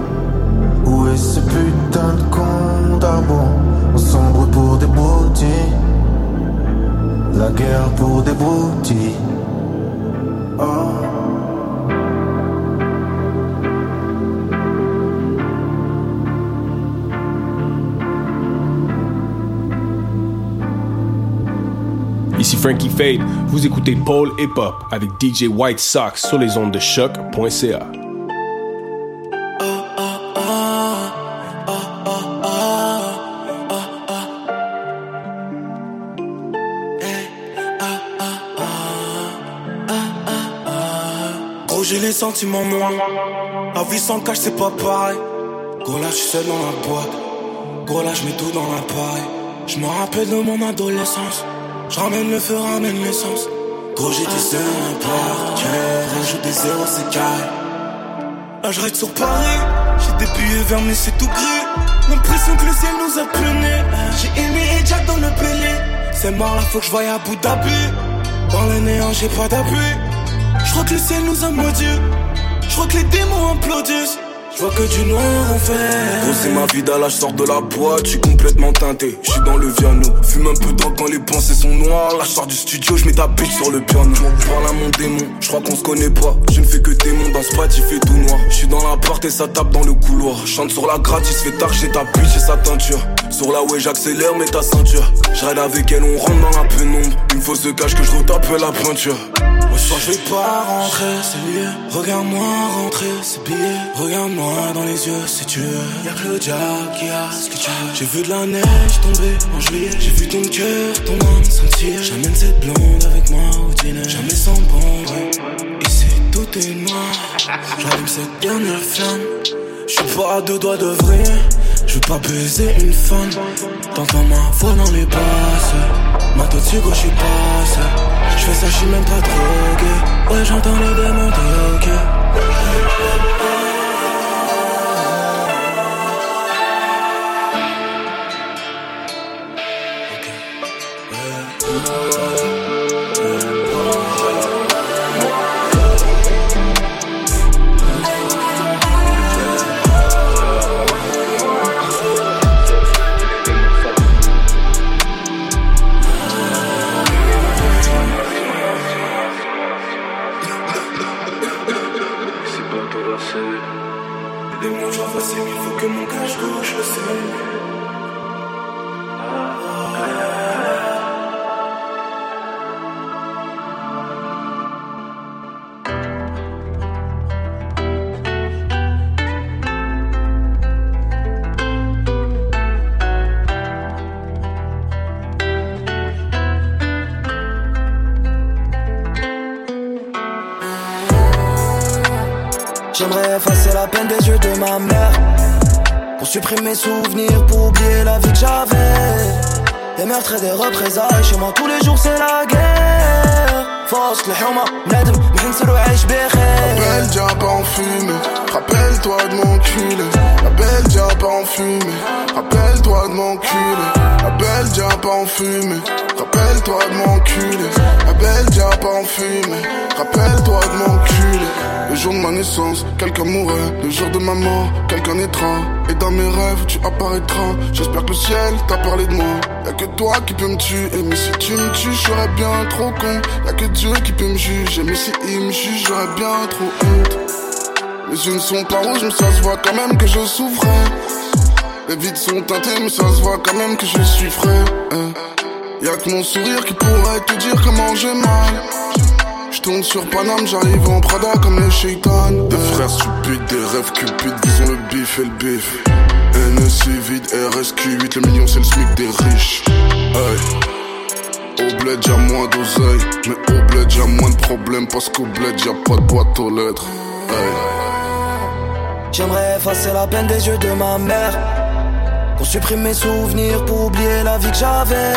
Où est ce putain de à bon On sombre pour des broutilles. La guerre pour des broutilles. Oh. Ici Frankie Fade, vous écoutez Paul Hip Hop avec DJ White Sox sur les ondes de choc.ca. J'ai les sentiments moins La vie sans cash c'est pas pareil. Gros là je suis seul dans la boîte. Gros là je mets tout dans l'appareil Je me rappelle de mon adolescence Je ramène le feu, ramène l'essence Gros j'étais seul à part Tiens, rajoute des zéros c'est carré. Là je reste sur Paris. J'ai des billets vers mais c'est tout gris. L'impression que le ciel nous a pionné J'ai aimé et Jack dans le pélé C'est mort là faut que je voie à Abu Dhabi. Dans le néant j'ai pas d'appui je crois que le ciel nous a maudits. Je crois que les démons applaudissent. Je que du noir en fait. Gros, c'est ma vie là, je sors de la boîte, je suis complètement teinté. Je suis dans le piano, fume un peu d'or quand les pensées sont noires. Là, je sors du studio, je mets ta bitch sur le piano. Je parle à mon démon, je crois qu'on se connaît pas. Je ne fais que démon, dans ce il fait tout noir. Je suis dans la porte et ça tape dans le couloir. Chante sur la gratis, fait tard, j'ai ta bitch et sa teinture. Sur la way, j'accélère, mets ta ceinture. Je avec elle, on rentre dans la pénombre. Il me faut ce cache que je retape la peinture. Quand je vais pas rentrer, c'est lié. Regarde-moi rentrer, c'est billet. Regarde-moi dans les yeux si tu veux. Y'a que le diable qui a ce que tu veux. J'ai vu de la neige tomber en juillet. J'ai vu ton cœur, ton âme sentir. J'amène cette blonde avec moi au dîner. Jamais sans bombe. Ici tout est noir. J'allume cette dernière flamme. J'suis pas à deux doigts de vrai. Je veux pas baiser une femme. T'entends ma voix dans les basses. Ma tête dessus quand j'suis passé. J'fais ça, j'suis même pas drogué. Ouais, j'entends les démons toquer. Pour supprimer mes souvenirs, pour oublier la vie que j'avais. Des meurtres et des représailles, chez moi tous les jours c'est la guerre. فوسط الحومة بنادم محنسر وعايش بخير Rappelle diable en fumée, rappelle-toi de mon culé. Rappelle diable en fumée, rappelle-toi de mon culé. Rappelle diable en fumée, rappelle-toi de mon culé. Rappelle diable en fumée, rappelle-toi de mon culé. Le jour de ma naissance, quelqu'un mourrait. Le jour de ma mort, quelqu'un naîtra. Et dans mes rêves, tu apparaîtras. J'espère que le ciel t'a parlé de moi. Y'a que toi qui peux me tuer. Mais si tu me tues, je serais bien trop con. Y'a que Dieu qui peut me juger. Mais si il me juge, j'aurais bien trop honte. Mes yeux ne sont pas rouges, mais ça se voit quand même que je souffrais. Les vides sont teintées, mais ça se voit quand même que je suis frais. hein. Y'a que mon sourire qui pourrait te dire comment j'ai mal. Je tourne sur Paname, j'arrive en Prada comme les shaitan. Des frères stupides, des rêves cupides, disons le bif et le bif. NSC vide, RSQ8, le million c'est le SMIC des riches. Hey. Au bled y'a moins d'oseille, mais au bled y'a moins de problèmes parce qu'au bled y'a pas de boîte aux lettres. Hey. J'aimerais effacer la peine des yeux de ma mère. Qu'on supprime mes souvenirs pour oublier la vie que j'avais.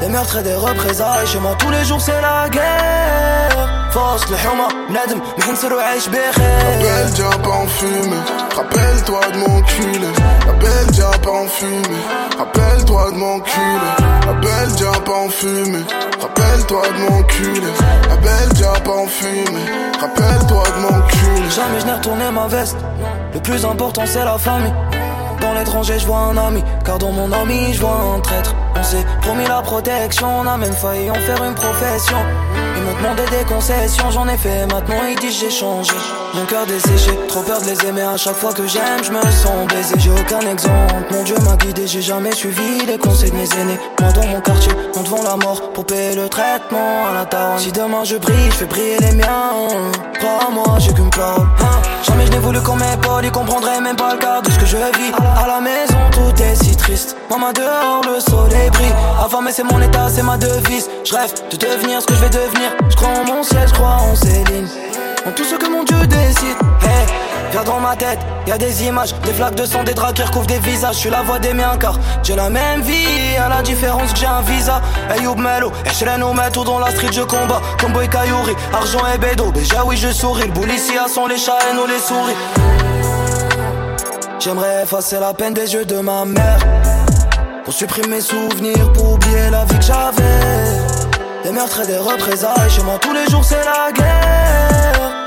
Des meurtres et des représailles, chez moi tous les jours c'est la guerre. Force, le huma, nadem, m'hinser ou aïch Appelle déjà pas en fumée, rappelle-toi de mon cul. Déjà pas en fumée, rappelle-toi de mon cul. Appelle déjà pas en fumée, rappelle-toi de mon cul. Appelle déjà pas en fumée, rappelle-toi de mon cul. Jamais je n'ai retourné ma veste, le plus important c'est la famille. Dans l'étranger je vois un ami, car dans mon ami je vois un traître. On s'est promis la protection, on a même failli en faire une profession. M'ont demandé des concessions, j'en ai fait, maintenant ils disent j'ai changé. Mon cœur desséché, trop peur de les aimer à chaque fois que j'aime, je me sens baisé, j'ai aucun exemple. Mon Dieu m'a guidé, j'ai jamais suivi les conseils de mes aînés. Moi dans mon quartier, on devant la mort pour payer le traitement à la taronne. Si demain je brille, je fais briller les miens. Crois-moi, j'ai qu'une parole. Hein. Jamais je n'ai voulu qu'on m'épaule, ils comprendraient même pas le quart de ce que je vis. À la maison, tout est si triste. Maman dehors, le soleil brille. Affamé, c'est mon état, c'est ma devise. Je rêve de devenir ce que je vais devenir. Je crois en mon ciel, je crois en Céline. En tout ce que mon Dieu décide. Hey, viens dans ma tête, y a des images, des flaques de sang, des draps qui recouvrent des visages. Je suis la voix des miens car j'ai la même vie. À la différence que j'ai un visa. Ayoub Melo, Echelon ou tout dans la street je combat. Comme Boy Kayouri, argent et bédo. Déjà oui, je souris. Le boule ici, sont les chats et nous les souris. J'aimerais effacer la peine des yeux de ma mère. Pour supprimer mes souvenirs, pour oublier la vie que j'avais. Des meurtres et des représailles, chez moi tous les jours c'est la guerre.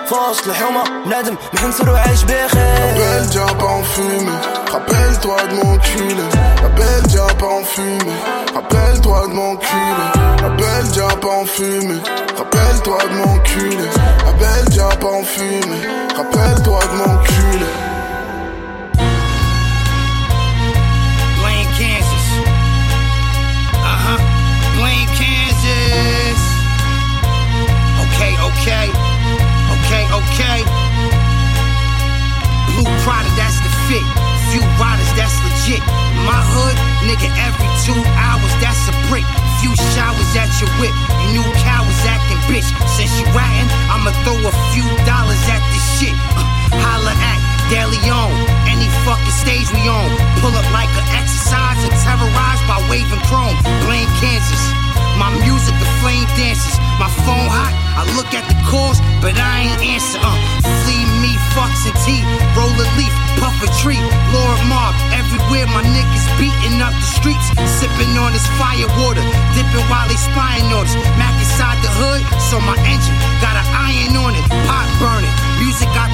فوسط الحومة بنادم محنسر وعايش بخير Rappelle diable en fumée, rappelle-toi de mon culé. Rappelle diable en fumée, rappelle-toi de mon culé. Rappelle diable en fumée, rappelle-toi de mon culé. Rappelle diable en fumée, rappelle-toi de mon culé. Okay, okay. Okay. Blue Prada, that's the fit. Few riders, that's legit. My hood, nigga, every two hours, that's a brick. Few showers at your whip. You new cowards acting bitch. Since you ratting, I'ma throw a few dollars at this shit. Uh, holla at De Leon. Any fucking stage we on. Pull up like an exercise and terrorized by waving chrome. Blaine, Kansas. My music, the flame dances. My phone hot. I look at the calls, but I ain't answer. Uh, flee me, fucks and tea. Roll a leaf, puff a tree. Lord Mob, everywhere my niggas beating up the streets. Sipping on this fire water. Dipping while they spying on us. Mac inside the hood, so my engine got an iron on it. Pot burning. Music got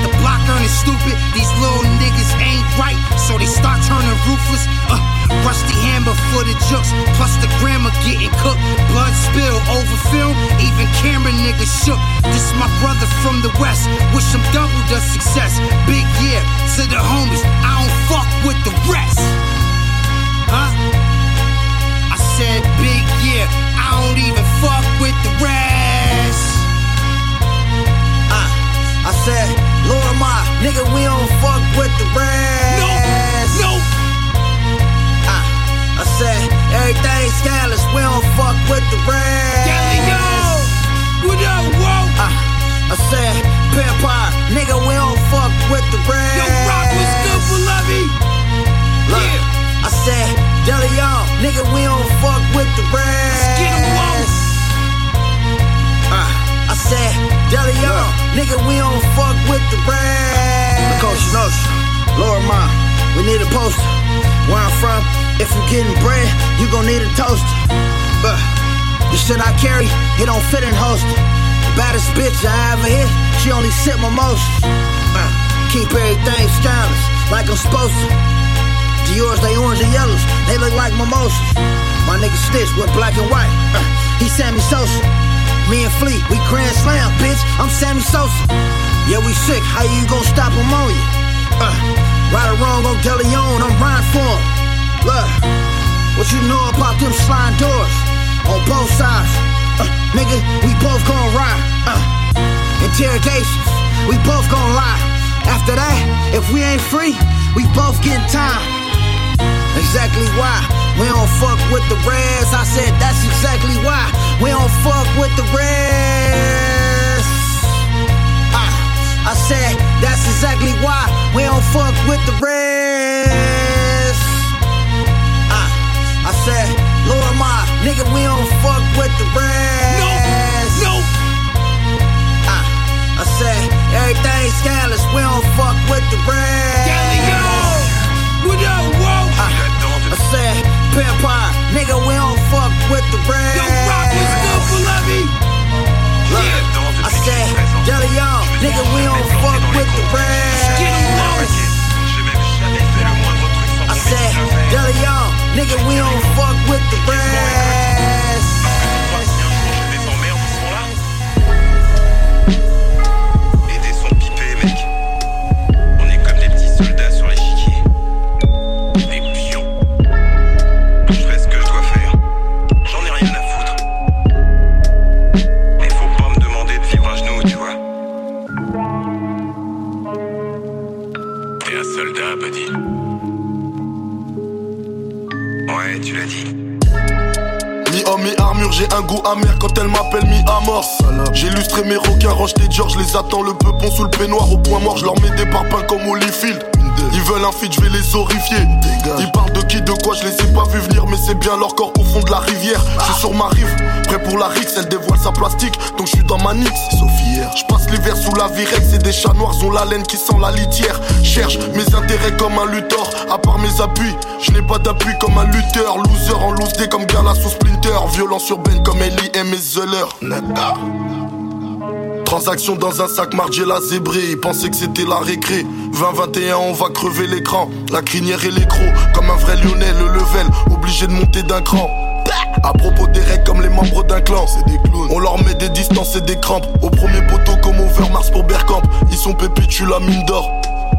shook. This my brother from the west, wish him double the success. Getting bread, you gon' need a toaster. But the shit I carry, it don't fit in holster. Baddest bitch I ever hit, she only sip mimosas. Uh, keep everything stylish, like I'm supposed to. Yours, they orange and yellows, they look like mimosas. My nigga Stitch with black and white, uh, he Sammy Sosa. Me and Fleet, we grand slam, bitch. I'm Sammy Sosa. Yeah, we sick. How you gon' stop him on you? Uh, right or wrong on DeLeon, I'm riding for him. Look, what you know about them sliding doors? On both sides. Uh, nigga, we both gon' ride. Uh, interrogations, we both gon' lie. After that, if we ain't free, we both getting time. Exactly why we don't fuck with the rest. I said that's exactly why we don't fuck with the rest. Ah, I said that's exactly why we don't fuck with the rest. Nigga, we don't fuck with the rest. No, no. Ah, I said everything scandalous, we don't fuck with the rest. What up, whoa? I said, vampire, nigga, we don't fuck with the rest. Yo, rock was good for Levy. Look, I said, Jelly y'all, nigga, we don't fuck with the rest. Get him lost. I said, y'all, nigga, we don't fuck with the rest. Amer quand elle m'appelle mi-amorce. J'ai lustré mes requins, roche des George, les attends le peupon sous le peignoir. Au point mort, je leur mets des parpaings comme Holyfield. Ils veulent un feat, je vais les horrifier. Ils parlent de qui, de quoi, je les ai pas vu venir, mais c'est bien leur corps au fond de la rivière. Je suis sur ma rive, prêt pour la Rix, elle dévoile sa plastique, donc je suis dans ma nix. Sophie Je l'hiver sous la Virex et des chats noirs ont la laine qui sent la litière. Cherche mes intérêts comme un lutteur, à part mes appuis, je n'ai pas d'appui comme un lutteur. Loser en loose day comme Gala sous Splinter. Violence urbaine comme Ellie et mes Zeller. Transaction dans un sac margé la zébré, ils pensaient que c'était la récré 20-21 on va crever l'écran La crinière et l'écro, comme un vrai lyonnais Le level, obligé de monter d'un cran à propos des règles comme les membres d'un clan, c'est des clowns. On leur met des distances et des crampes. Au premier poteau comme Overmars pour Bergkamp. Ils sont pépites, tu la mine d'or.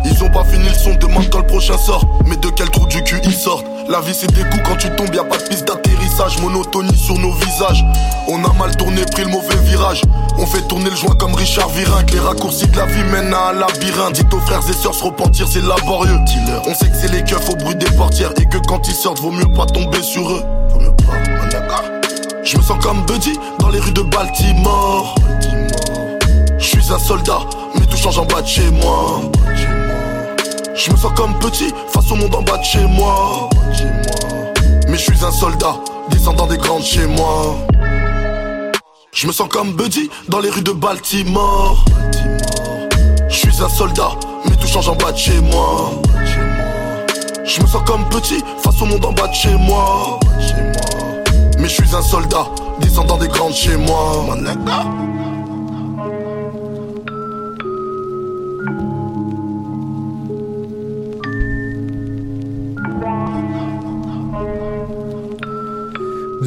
Ils ont pas fini le son, demande quand le prochain sort. Mais de quel trou du cul ils sortent? La vie c'est des coups quand tu tombes, y a pas de piste d'atterrissage. Monotonie sur nos visages. On a mal tourné, pris le mauvais virage. On fait tourner le joint comme Richard Virin. Que les raccourcis de la vie mènent à un labyrinthe. Dites aux frères et sœurs se repentir, c'est laborieux. On sait que c'est les keufs au bruit des portières. Et que quand ils sortent, vaut mieux pas tomber sur eux. Vaut mieux pas. Je me sens comme Buddy dans les rues de Baltimore. Suis un soldat, mais tout change en bas de chez moi. Je me sens comme petit face au monde en bas de chez moi. Mais je suis un soldat, descendant des grandes chez moi. Je me sens comme Buddy dans les rues de Baltimore. Je suis un soldat, mais tout change en bas de chez moi. Je me sens comme petit face au monde en bas de chez moi. Mais je suis un soldat, descendant des grandes chez moi.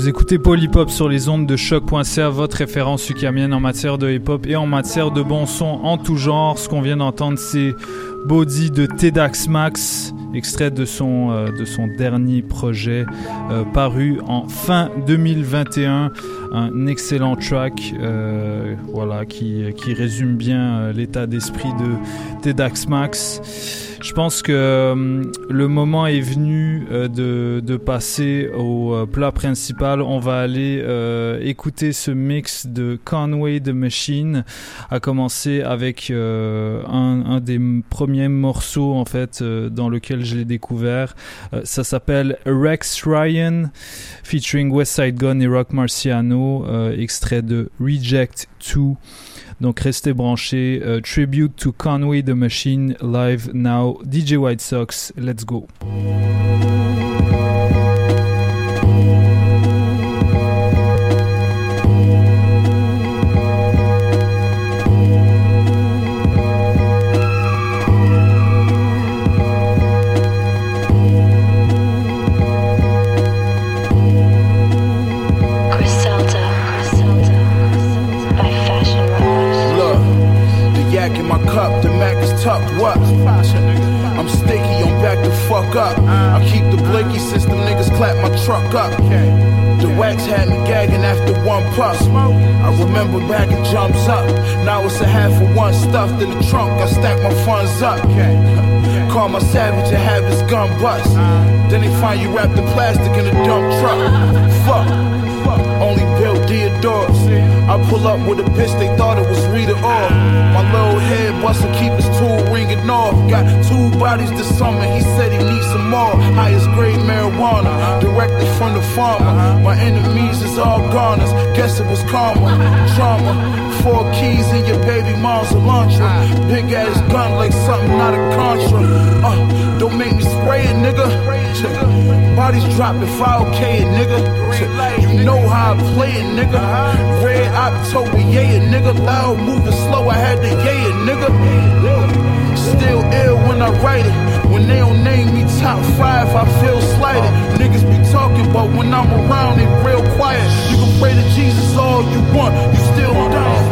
Vous écoutez Polypop sur les ondes de choc.ca, votre référence ukamienne en matière de hip-hop et en matière de bon son en tout genre. Ce qu'on vient d'entendre, c'est Body de Tedax Max, extrait de son, euh, de son dernier projet euh, paru en fin 2021. Un excellent track euh, voilà, qui, qui résume bien l'état d'esprit de Tedax Max. Je pense que euh, le moment est venu euh, de, de passer au euh, plat principal. On va aller écouter ce mix de Conway the Machine, à commencer avec un, un des premiers morceaux en fait dans lequel je l'ai découvert. Ça s'appelle Rex Ryan, featuring West Side Gun et Rock Marciano, extrait de Reject 2. Donc restez branchés. Euh, tribute to Conway the Machine live now. DJ White Sox, let's go. Fuck up. I keep the blicky system, niggas clap my truck up. The wax had me gagging after one puff. I remember it jumps up. Now it's a half of one stuffed in the trunk. I stack my funds up. Call my savage and have his gun bust. Then they find you wrapped in plastic in a dump truck. Fuck. Only built Deodorus. I pull up with a bitch, they thought it was Rita Ora. My little head buster keep his tool ringing off. Got two bodies this summer, he said he needs some more. Highest grade marijuana, directly from the farmer. My enemies is all goners, guess it was karma. Trauma, four keys in your baby mom's Elantra. Big ass gun like something out of Contra. Uh, don't make me spray it, nigga. Bodies dropping 5K, nigga. You know how I play it, nigga. Red October, yeah, nigga. Loud, moving slow, I had to yeah, nigga. Still ill when I write it. When they don't name me top five, I feel slighted. Niggas be talking, but when I'm around, they real quiet. You can pray to Jesus all you want, you still die.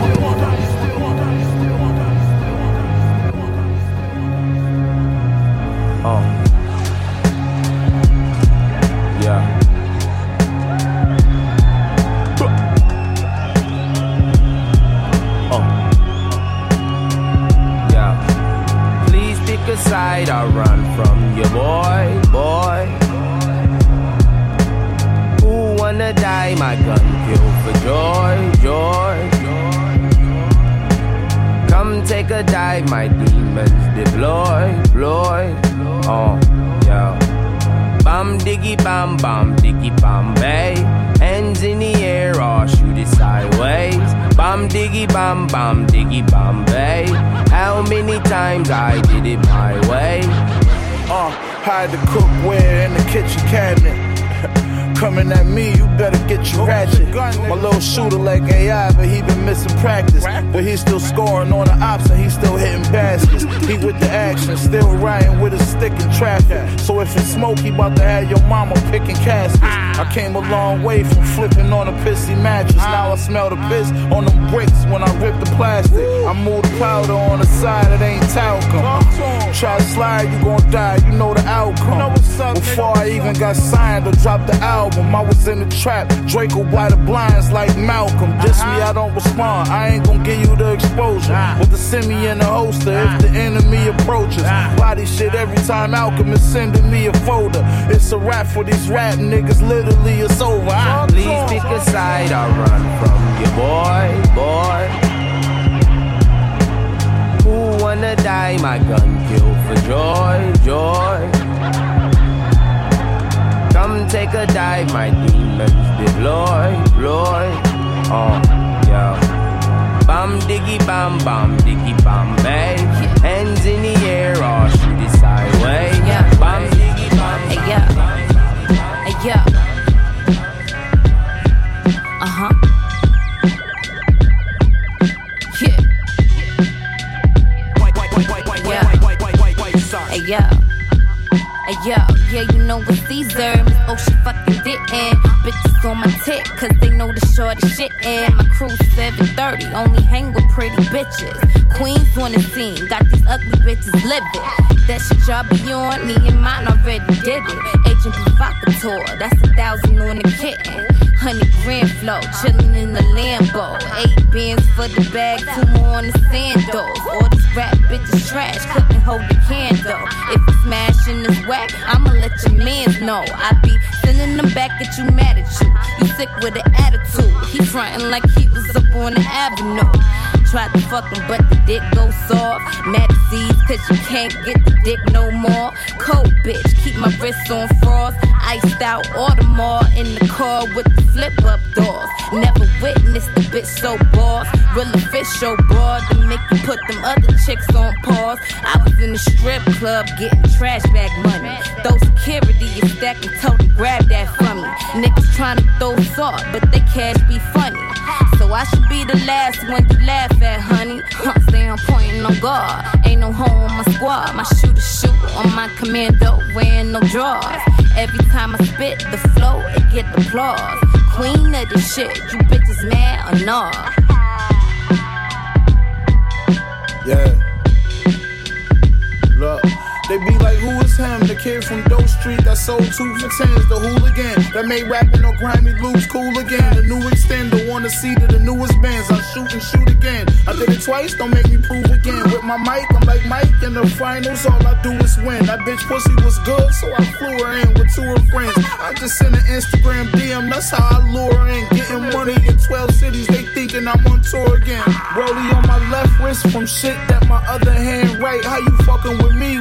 Diggy bam bam diggy bam bay. Hands in the air or shoot it sideways. Bam diggy bam bam diggy bam bay. How many times I did it my way? Uh, hide the cookware in the kitchen cabinet. Coming at me, you better get your ratchet. My little shooter like AI, but he been missing practice. But he's still scoring on the ops and he's still hitting baskets. He with the action, still riding with a stick in traffic. So if it's smoke, he about to have your mama picking caskets. I came a long way from flipping on a pissy mattress. Now I smell the piss on them bricks when I rip the plastic. I move the powder on the side, it ain't talcum. Try to slide, you gon' die, you know the outcome. Before I even got signed or dropped the album, I was in the trap. Draco by the blinds like Malcolm. Just me, uh-huh. I don't respond. I ain't gon' give you the exposure. With the semi in the holster if the enemy approaches. Body shit every time Alchemist sending me a folder. It's a rap for these rap niggas, literally it's over. I- Please pick a side I run from your boy, boy. Who wanna die? My gun kill for joy, joy. Come take a dive, my demons deploy, deploy. Oh, yeah. Bam diggy bam bam diggy bam bay. Hands in the air or shoot it sideways. Bam diggy bam. Hey, yeah. Hey, yeah. Uh it's Oh, she fucking didn't. Bitches on my tip, cause they know the shortest shit. And my crew 730, only hang with pretty bitches. Queens on the scene, got these ugly bitches living. That shit y'all be on, me and mine already did it. Agent provocateur, that's a thousand on the kitten. Hundred grand flow, chillin' in the Lambo. Eight bins for the bag, two more on the sandals. All this rap bitches trash, couldn't hold the candle. If you smashing this whack, I'ma let your mans know. I be sending him back at you, mad at you. You sick with an attitude. He frontin' like he was up on the avenue. Tried to fuck him, but the dick goes soft. Mad seeds, cause you can't get the dick no more. Cold bitch, keep my wrists on frost. Iced out all Audemars in the car with the flip up doors. Never witnessed the bitch so boss. Real official broad to make you put them other chicks on pause. I was in the strip club getting trash bag money. Those security is stacking told to grab that from me. Niggas trying to throw salt, but they cash be funny. So I should be the last one you laugh at, honey. Huh, on point and on guard. Ain't no home on my squad. My shooter shoot on my commando, wearing no drawers. Every time I spit the flow, it get applause. Queen of the shit, you bitches mad or not? Yeah. Look. They be like, who is him? The kid from Doe Street that sold two for tens, the hooligan that made rapping on Grammy loops cool again. The new extender, wanna see to the newest bands. I shoot and shoot again. I did it twice, don't make me prove again. With my mic, I'm like Mike in the finals, all I do is win. That bitch pussy was good, so I flew her in with two of friends. I just sent an Instagram DM, that's how I lure her in. Getting money in 12 cities, they thinking I'm on tour again. Rollie on my left wrist from shit that my other hand right. How you fucking with me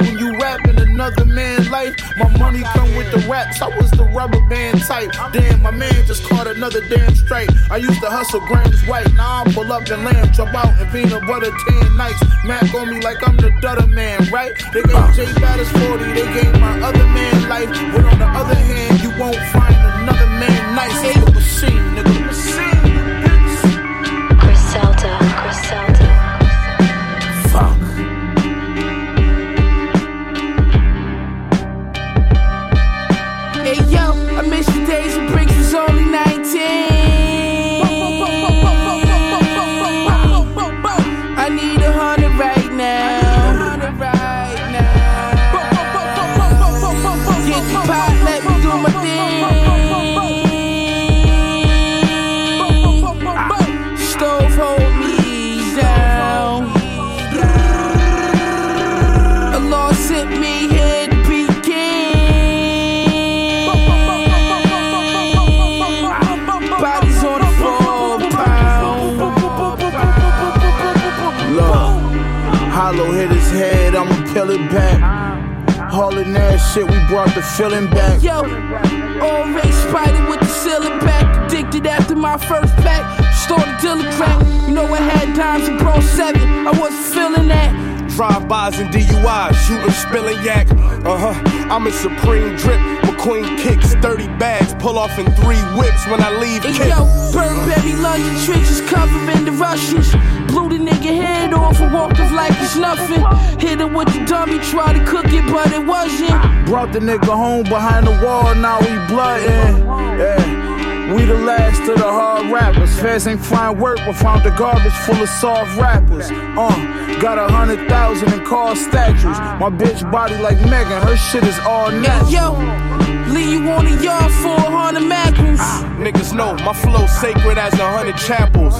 another man's life? My money come with the raps, I was the rubber band type. Damn, my man just caught another damn strike. I used to hustle grams white, now I'm pull up and lamb, drop out in peanut butter ten nights. Mac on me like I'm the Dutter man, right? They gave J Batters 40, they gave my other man life. But on the other hand, you won't find another man nice. It's a machine, nigga. It back. Hauling that shit, we brought the feeling back. Yo, already spider with the ceiling back. Addicted after my first pack. Started dealing crack. You know I had dimes and bro seven. I wasn't feeling that. Drive-bys and DUIs, shooting, spilling yak. Uh huh. I'm in supreme drip. McQueen kicks, 30 bags, pull off in three whips when I leave. Hey yo, Burberry London trenches covering the Russians. The nigga head off and walked off like it's nothing. Hit him with the dummy, tried to cook it, but it wasn't. Brought the nigga home behind the wall, now we bloodin'. Yeah. We the last of the hard rappers. Feds ain't find work, but found the garbage full of soft rappers. Uh, got a hundred thousand in car statues. My bitch body like Megan, her shit is all natural. Hey yo, leave you on the yard for a hundred magnums. Niggas know my flow sacred as a hundred chapels.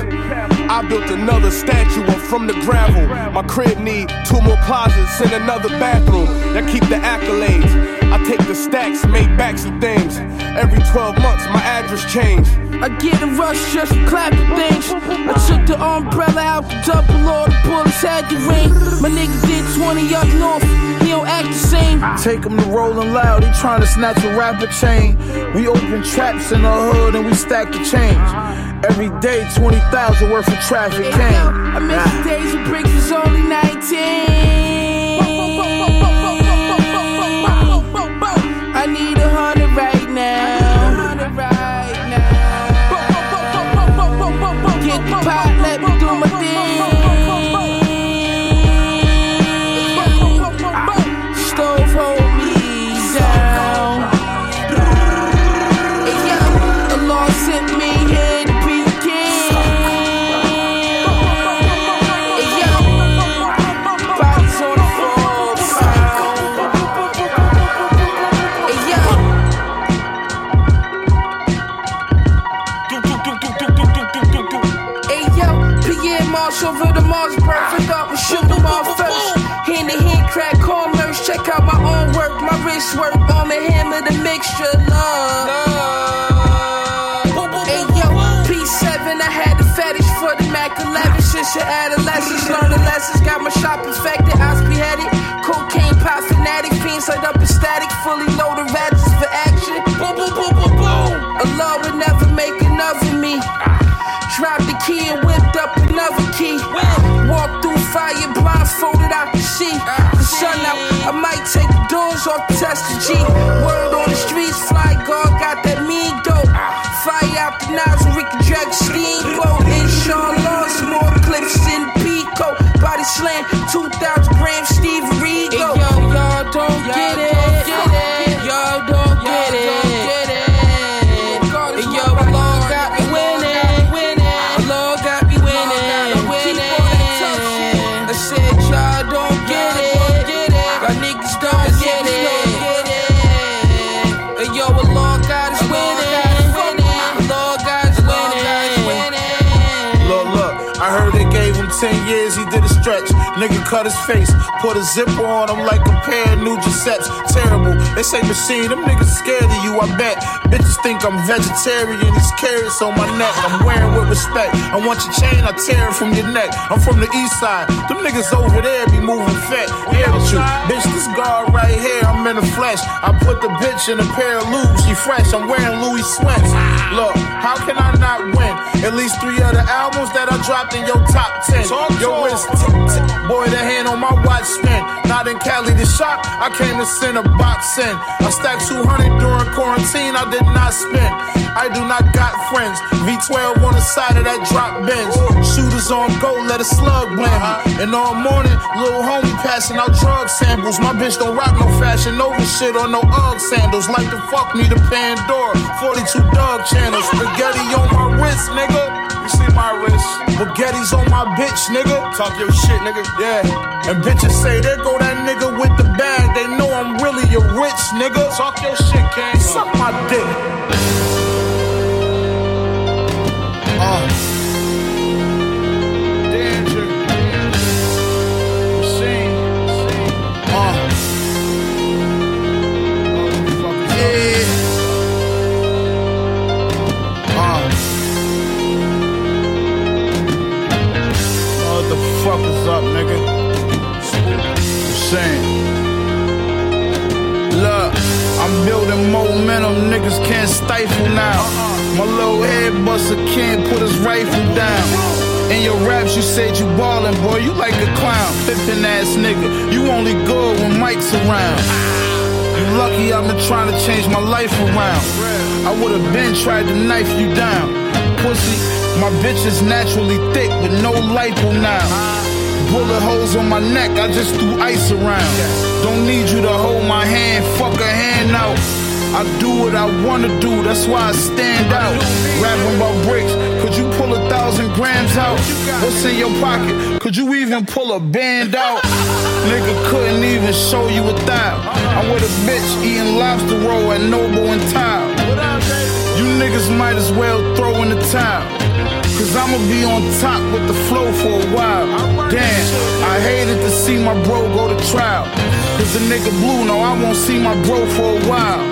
I built another statue up from the gravel. My crib need two more closets and another bathroom. Y'all keep the accolades. I take the stacks, make backs of things. Every 12 months, my address changed. I get a rush just for clapping things. I took the umbrella out the double, all the bullets had the ring. My nigga did 20 up north, he don't act the same. Take him to rolling loud, he tryna snatch a rapper chain. We open traps in the hood and we stack the change. Every day, 20,000 worth of traffic came. I miss the days when bricks was only 19. Nigga cut his face, put a zipper on him like a pair of new Giuseppe's. Terrible. They say machine, them niggas scared of you, I bet. Bitches think I'm vegetarian, these carrots on my neck. I'm wearing with respect. I want your chain, I tear it from your neck. I'm from the east side. Them niggas over there be moving fat. Yeah, with you. Bitch, this guard right here, I'm in the flesh. I put the bitch in a pair of lubes, she fresh. I'm wearing Louis sweats. Look, how can I not win? At least three other albums that I dropped in your top 10. Yo, wrist, tick, tick. boy, the hand on my watch spin. Not in Cali to shop, I came to send a box in. I stacked 200 during quarantine, I did not spend. I do not got friends. V12 on the side of that drop bench. Shooters on go, let a slug blame me. And all morning, little homie passing out drug samples. My bitch don't rock no fashion over shit or no Ugg sandals. Like to fuck me, the Pandora. 42 dog channels. Spaghetti on my wrist, nigga. You see my wrist. Spaghetti's on my bitch, nigga. Talk your shit, nigga. Yeah. And bitches say, there go that nigga with the bag. They know I'm really a rich nigga. Talk your shit, King. Suck my dick. Momentum, niggas can't stifle now. My little head buster can't put his rifle down. In your raps, you said you ballin', boy, you like a clown. Pippin' ass nigga, you only good when Mike's around. You lucky I've been trying to change my life around. I would've been tried to knife you down. Pussy, my bitch is naturally thick with no lipo now. Bullet holes on my neck, I just threw ice around. Don't need you to hold my hand, fuck a hand out. I do what I wanna do, that's why I stand out. Rapping about bricks, could you pull a thousand grams out? What's in your pocket? Could you even pull a band out? Nigga couldn't even show you a thou. I'm with a bitch eating lobster roll at Noble and Tile. You niggas might as well throw in the towel. Cause I'ma be on top with the flow for a while. Damn, I hated to see my bro go to trial. Cause the nigga blue, no, I won't see my bro for a while.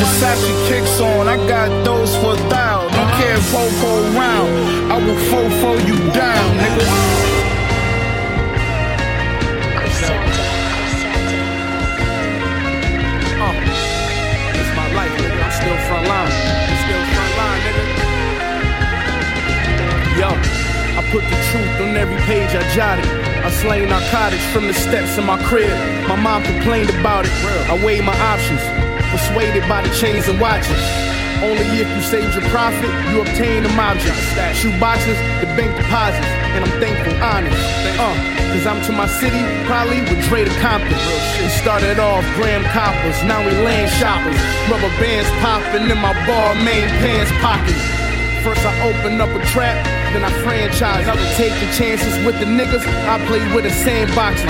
Versace kicks on, I got those for a thou. Don't care if Popo around, I will fofo you down, nigga. Still front line. I'm still front line, nigga. Yo, I put the truth on every page I jotted. I slang narcotics from the steps in my crib. My mom complained about it. I weighed my options, persuaded by the chains and watches. Only if you saved your profit, you obtain them objects. Shoe boxes, the bank deposits, and I'm thankful, honest. Uh, cause I'm to my city, probably with Dre to Compton. We started off gram coppers, now we land shoppers. Rubber bands popping in my Balmain pants pocket. First I open up a trap, then I franchise. I was taking chances with the niggas. I play with the sandboxes.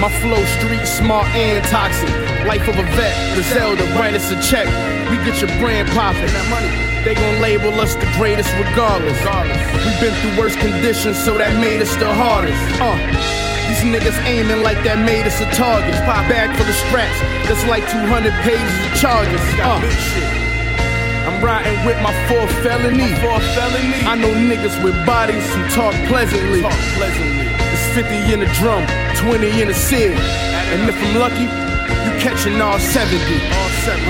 My flow street smart and toxic. Life of a vet, Griselda, write us a check. We get your brand poppin'. That money. They gon' label us the greatest regardless. We've been through worse conditions, so that made us the hardest. Uh. These niggas aiming like that made us a target. Pop back for the straps, that's like 200 pages of charges. Uh. I'm riding with my fourth felony. fourth felony. I know niggas with bodies who talk pleasantly. Talk pleasantly. The 50 in the drum, 20 in the sig. And if I'm lucky, you catching all 70. All 70.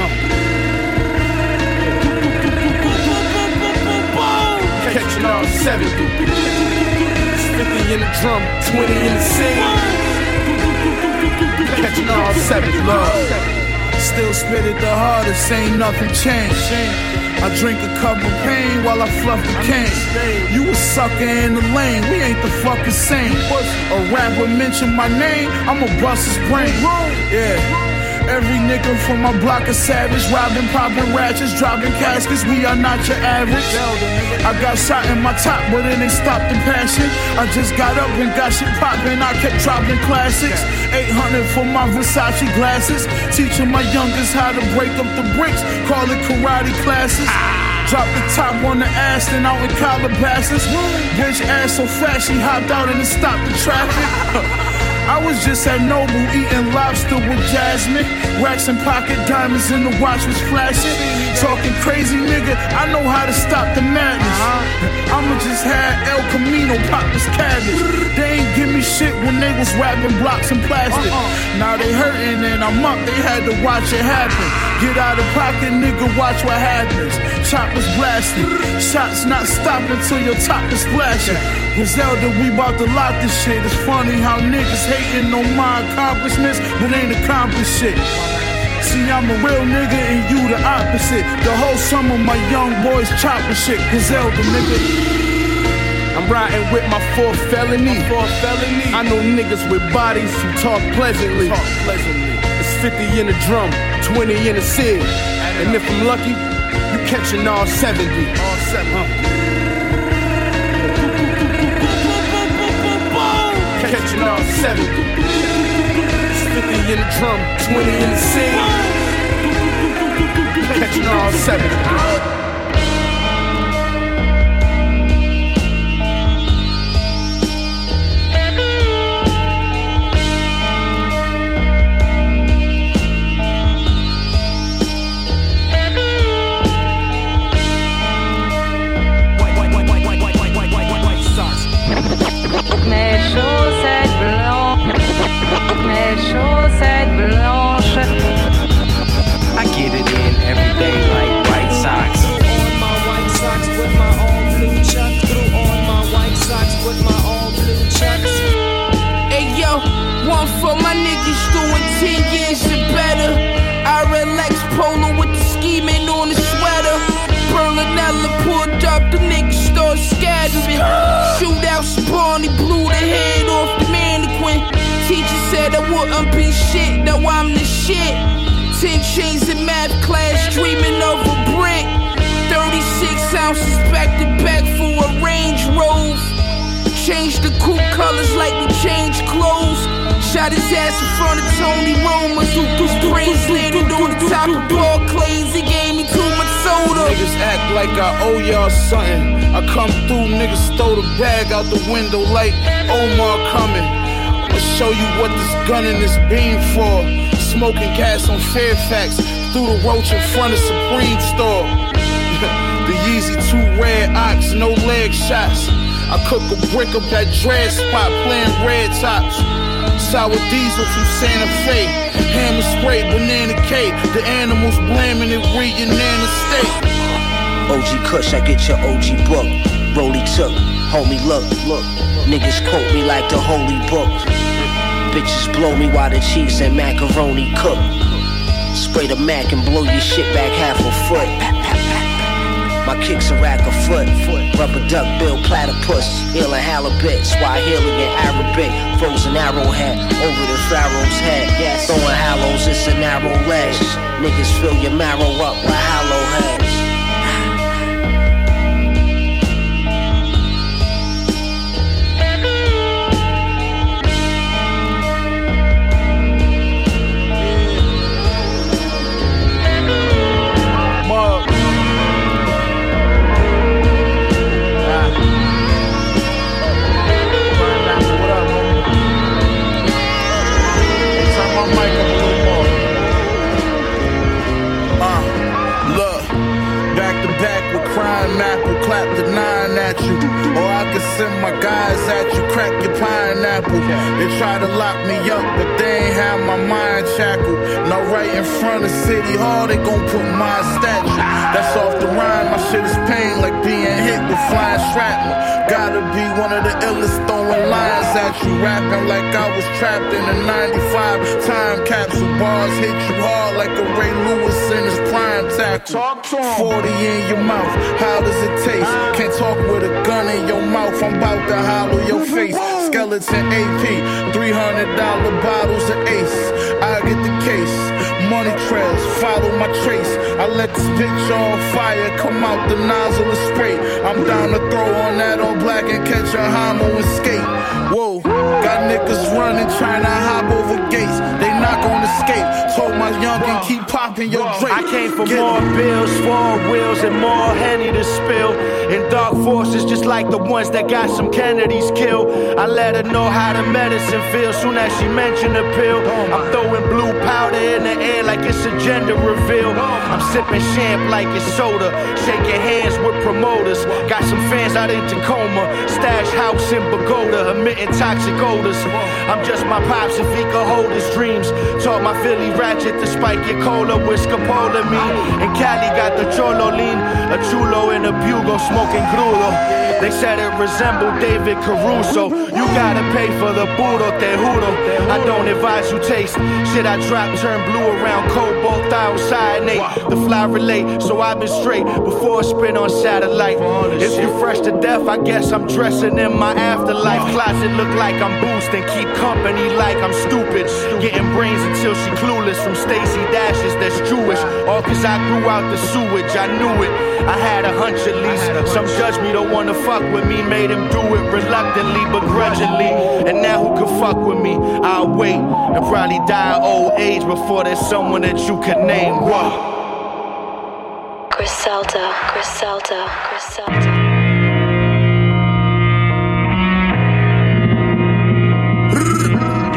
Catching all 70. It's 50 in the drum, 20 in the sig. Catching all 70. Love. Still spit it the hardest, ain't nothing changed. I drink a cup of pain while I fluff the cane. You a sucker in the lane, we ain't the fucking same. A rapper mention my name, I'ma bust his brain. Yeah. Every nigga from my block is savage, robbing, popping ratchets, dropping caskets. We are not your average. I got shot in my top, but it ain't stopped in passion. I just got up and got shit popping. I kept dropping classics. 800 for my Versace glasses. Teaching my youngest how to break up the bricks. Call it karate classes. Drop the top on the ass, then out in Calabasas. Bitch ass so fast, she hopped out and it stopped the traffic. I was just at Noble eating lobster with Jasmine. Racks and pocket diamonds and the watch was flashing. Talking crazy nigga, I know how to stop the madness. Uh-huh. I'ma just have El Camino pop this cabbage. They ain't give me shit when they was rapping blocks and plastic. Uh-huh. Now they hurting and I'm up, they had to watch it happen. Get out of pocket, nigga, watch what happens. Choppers blasting, shots not stopping till your top is flashing. Griselda, we bout to lock this shit. It's funny how niggas hating on my accomplishments, but ain't accomplished shit. See, I'm a real nigga and you the opposite. The whole summer, my young boys chopping shit. Griselda, nigga. I'm riding with my fourth felony. fourth felony. I know niggas with bodies who talk pleasantly. Talk pleasantly. It's 50 in the drum, 20 in the sig. And if I'm lucky, you catching all 70. All 70. Catching all 70. It's 50 in the drum, 20 in the sig. Catching all 70. Mes chaussettes blanches, mes chaussettes blanches. I get it in every day like White Sox. on my white socks with my all blue chucks. Threw on my white socks with my all blue chucks. Hey yo, one for my niggas doing 10 years and better. I relax polo scattering. Shootout spawn, blew the head off the mannequin. Teacher said I wouldn't be shit, now I'm the shit. Ten chains in math class, dreaming of a brick. 36 ounces back to back for a Range Rover. Change the coupe colors like we change clothes. Shot his ass in front of Tony Roma. His brains landed on the top of ball clays. He gave me too soda. Niggas act like I owe y'all something. I come through, niggas throw the bag out the window like Omar coming. I'ma show you what this gun and this beam for. Smoking gas on Fairfax through the roach in front of Supreme store. the Yeezy two red ox, no leg shots. I cook a brick up that dread spot playing red tops. Sour diesel from Santa Fe. Hammer spray, banana cake. The animals blaming it, re banana state. OG Kush, I get your OG book. Rolly took, homie, look, look. Niggas quote me like the holy book. Bitches blow me while the cheese and macaroni cook. Spray the Mac and blow your shit back half a foot. My kicks a rack a foot. Rubber duck bill platypus. Healing halibut. Swahili and Arabic. Frozen arrowhead over the pharaoh's head. Yes. Throwing hallows, it's a narrow ledge. Niggas fill your marrow up with hollow heads. Pineapple. They try to lock me up, but they ain't have my mind shackled. Now right in front of City Hall, they gon' put my statue. That's off the rhyme, my shit is pain like being hit with flying shrapnel. Gotta be one of the illest throwing lines at you, rapping like I was trapped in a 95 time capsule. Bars hit you hard like a Ray Lewis in his prime tackle. 40 in your mouth, how does it taste? Can't talk with a gun in your mouth, I'm about to hollow your face. Skeleton AP, $300 bottles of Ace. I get the case. Money trails, follow my trace. I let this bitch on fire come out the nozzle and spray. I'm down to throw on that all black and catch a homo skate. Whoa, got niggas running, trying to hop over gates. They not gonna escape. Told my youngin' keep popping your drink. I came for more bills, four wheels, and more Henny to spill. In dark forces, just like the ones that got some Kennedys killed. I let her know how the medicine feels soon as she mentioned the pill. I'm throwing blue powder in the air like it's a gender reveal. I'm sipping champ like it's soda, shaking hands with promoters. Got some fans out in Tacoma, stash house in Pagoda, emitting toxic I'm just my pops could hold his dreams. Taught my Philly ratchet to spike your cola with scopolamine. And Cali got the cholo lean, a chulo and a bugle smoking crudo. They said it resembled David Caruso. You gotta pay for the puro te juro. I don't advise you taste. Shit I drop turn blue around cobalt thiocyanate. The fly relate, so I've been straight before I spin on satellite. If you fresh to death, I guess I'm dressing in my afterlife. Closet look like I'm boosting, keep company like I'm stupid. Getting brains until she clueless from Stacy Dashes that's Jewish. All cause I grew out the sewage, I knew it. I had a hunch at least. Some judge me don't wanna fuck with me, made him do it reluctantly, begrudgingly. And now who can fuck with me? I'll wait and probably die of old age before there's someone that you could name. Whoa. Griselda, Griselda, Griselda.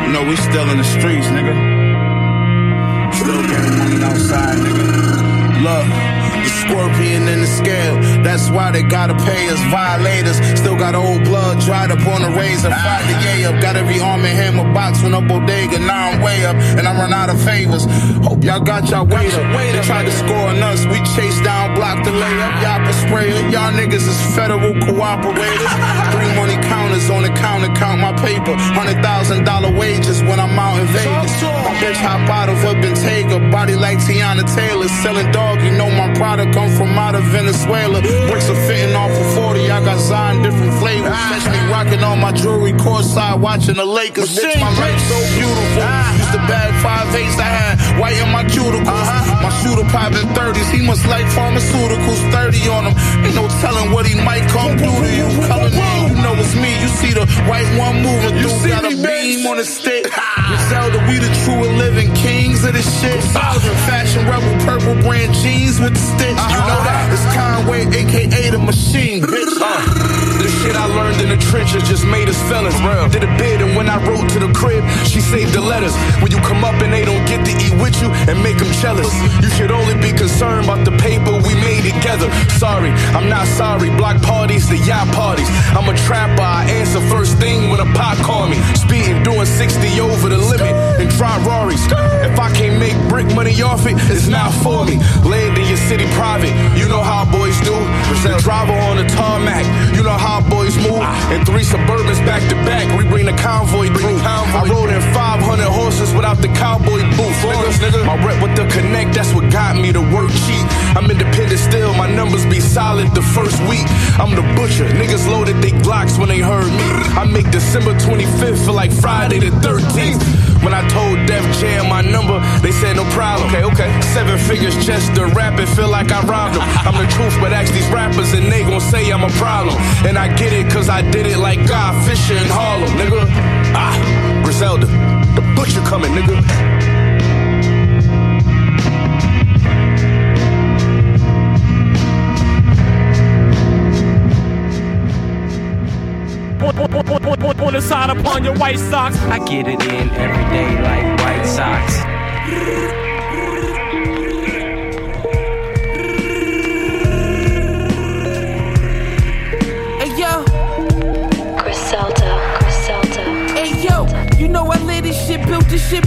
You know, we still in the streets, nigga. Still getting money outside, nigga. Look, the scorpion in the scale. That's why they gotta pay us violators. Still got old blood dried up on the razor. Fired the yay up. Got every arm and hammer box from a bodega. Now I'm way up and I run out of favors. Hope y'all got y'all weight up. They tried to score on us. We chased down, blocked the layup. Y'all spray it. Y'all niggas is federal cooperators. Three money counters on the counter, count my paper. Hundred thousand dollar wages when I'm out in Vegas. My bitch hop out of a Bentayga, body like Teyana Taylor. Selling dog, you know my product come from out of Venezuela. Bricks are fitting off of 40, I got Zion different flavors. Catch me rocking on my jewelry courtside, watching the Lakers. Bitch, my life so beautiful. Used to bag five eights, I had white in my cuticles. My shooter popping 30s, he must like pharmaceuticals. 30 on him, ain't no telling what he might come do to you. Color you know it's me. You see the white one moving through, got a beam on the stick. Griselda, we the true and living kings of this shit. Fashion rebel, purple brand jeans with the stitch. You know that? It's Conway, aka the machine, bitch. Uh, the shit I learned in the trenches just made us fellas. Did a bid, and when I wrote to the crib, she saved the letters. When you come up and they don't get to eat with you and make them jealous, you should only be concerned about the paper we made together. Sorry, I'm not sorry. Block parties, the yacht parties. I'm a trapper, I answer first thing when a pot call me. Speeding, doing 60 over the limit, and drive Rarries. If I can't make brick money off it, it's not for me. Land in your city private, you know how boys do. The driver on the tarmac, you know how boys move. And three Suburbans back to back, we bring the convoy through. I rode in 500 horses without the cowboy boots. Nigga, my rep with the connect, that's what got me to work cheap. I'm independent still, my numbers be solid the first week. I'm the butcher, niggas loaded they Glocks when they heard me. I make December 25th feel like Friday the 13th. When I told Def Jam my number, they said no problem. Okay, okay. Seven figures just to rap it, feel like I robbed them. I'm the truth, but ask these rappers and they gon' say I'm a problem. And I get it, cause I did it like Guy Fisher in Harlem, nigga. Ah, Griselda, the butcher coming, nigga. Want the sign upon your white socks? I get it in every day like white socks.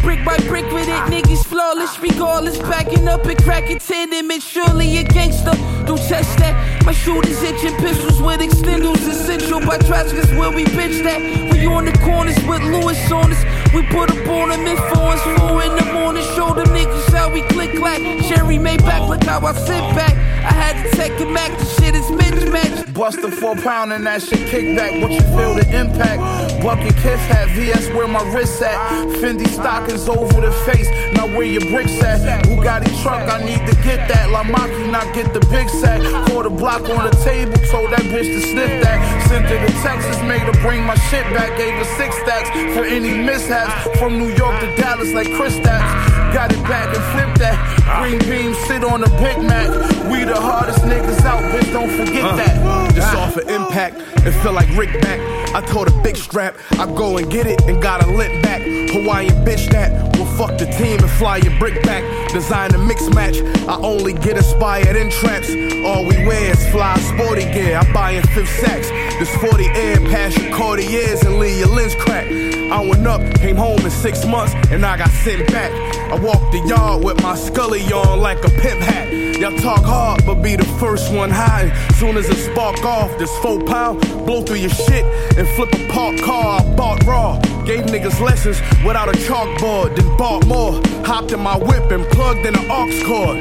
Brick by brick with it, niggas flawless, regardless. Backing up and cracking tenement, surely a gangster. Don't test that. My shooters itching pistols with extenders, essential by traffickers where we bitch that. We on the corners with Lewis on us. We put up on them influence, four in the morning, show them niggas how we click clack. Sherry made back, look how I sit back. I had to take it back, the shit is mismatched. Bust a four pound and that shit kick back, What you feel the impact. Bucket kiss hat, VS where my wrist at. Fendi stockings over the face, now where your bricks at? Bugatti truck, I need to get that. La Maki, not get the big sack. The block on the table, told that bitch to sniff that. Sent her to Texas, made her bring my shit back. Gave her six stacks for any mishaps. From New York to Dallas, like Chris Stats. Got it back and flip that. Green beam, sit on the Big Mac. We the hardest niggas out, bitch, don't forget Uh, that. Just off of impact, it feel like Rick back. I told a big strap, I go and get it and got a lit back. Hawaiian bitch that will fuck the team and fly your brick back. Design a mix match, I only get inspired in traps. All we wear is fly sporty gear, I buy in fifth sacks. This 40 air past your Cartiers and leave your lens crack. I went up, came home in six months, and I got sent back. I walked the yard with my scully on like a pimp hat. Y'all talk hard, but be the first one high. Soon as it spark off, this four pound, blow through your shit and flip a parked car. I bought raw, gave niggas lessons without a chalkboard, then bought more. Hopped in my whip and plugged in an aux cord.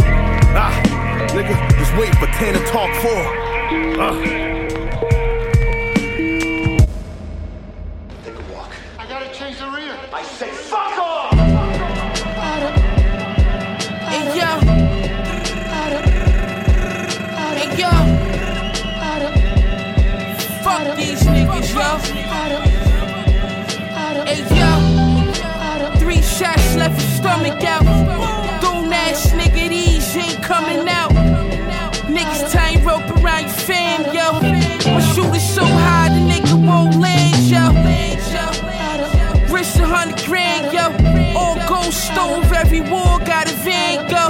Ah, nigga, just wait for 10 to talk four. Ah. Left your stomach out. Don't ass nigga, these ain't coming out. Niggas tying rope around your fam, yo. My shooter so high, the nigga won't land, yo. Wrist a hundred grand, yo. All gold stove, every war got a van, go.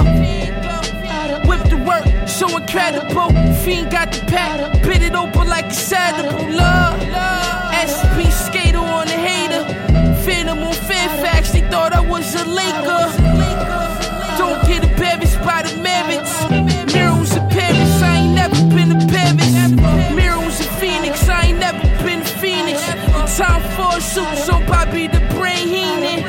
Whip the work, so incredible. Fiend got the pack, bit it open like a saddle. Love, SP Laker. Don't get embarrassed by the merits. Mirrors in Paris, I ain't never been to Paris. Mirrors in Phoenix, I ain't never been to Phoenix. Time for a suit, so Bobby the Brain Heenan.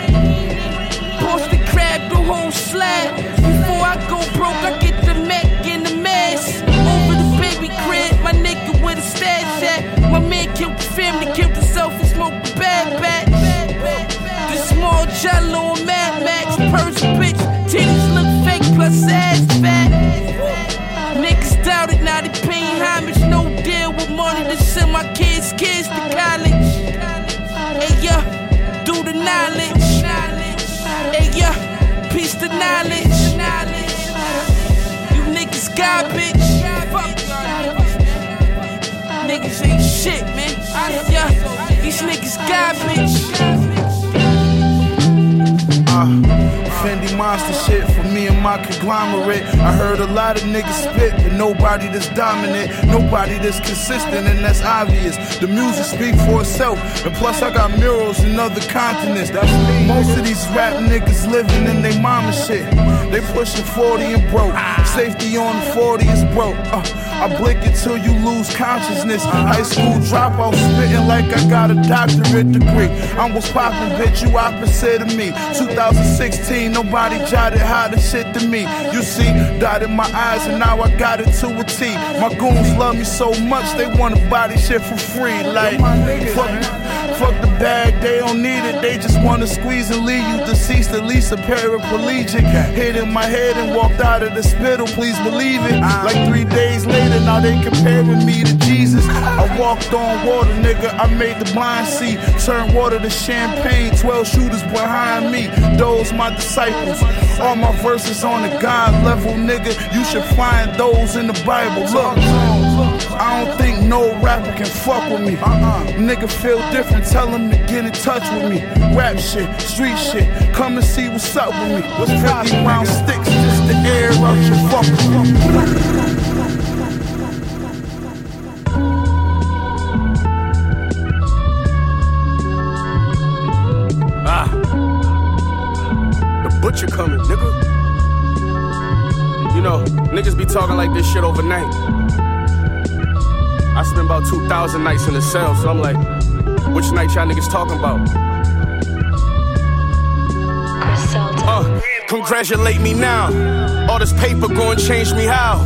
Boston crab the whole slab. Before I go broke, I get the Mac in the mask. Over the baby crib, my nigga with a stash at. My man killed the family, killed himself, and smoked the bad batch. The small jello Garbage. Fuck Niggas ain't shit, man. Yeah, these niggas garbage. Uh, Fendi monster shit for me and my conglomerate. I heard a lot of niggas spit, but nobody that's dominant, nobody that's consistent, and that's obvious. The music speak for itself, and plus I got murals in other continents. That's me. Most of these rap niggas living in they mama shit. They pushing 40 and broke. Safety on the 40 is broke. Uh, I blink until you lose consciousness. High school dropout, spitting like I got a doctorate degree. I'm what's poppin', bitch, you opposite of me. 2016, nobody jotted how the shit to me. You see, dotted my eyes, and now I got it to a T. My goons love me so much, they wanna buy this shit for free. Like, fuck, fuck the bag, they don't need it. They just wanna squeeze and leave you deceased, at least a paraplegic. Hit in my head and walked out of the spittle, please believe it. Like three days later, now they comparing me to Jesus. I walked on water, nigga. I made the blind see. Turn water to champagne, 12 shooters behind me. Those my disciples. All my verses on the God level, nigga. You should find those in the Bible. Look. I don't think no rapper can fuck with me. Uh-uh. Nigga feel different, tell him to get in touch with me. Rap shit, street shit, come and see what's up with me. What's 50 round sticks just the air out your fuck butcher coming, nigga. You know, niggas be talking like this shit overnight. I spent about 2,000 nights in the cell, so I'm like, which night y'all niggas talking about? Congratulate me now. All this paper gon' change me how?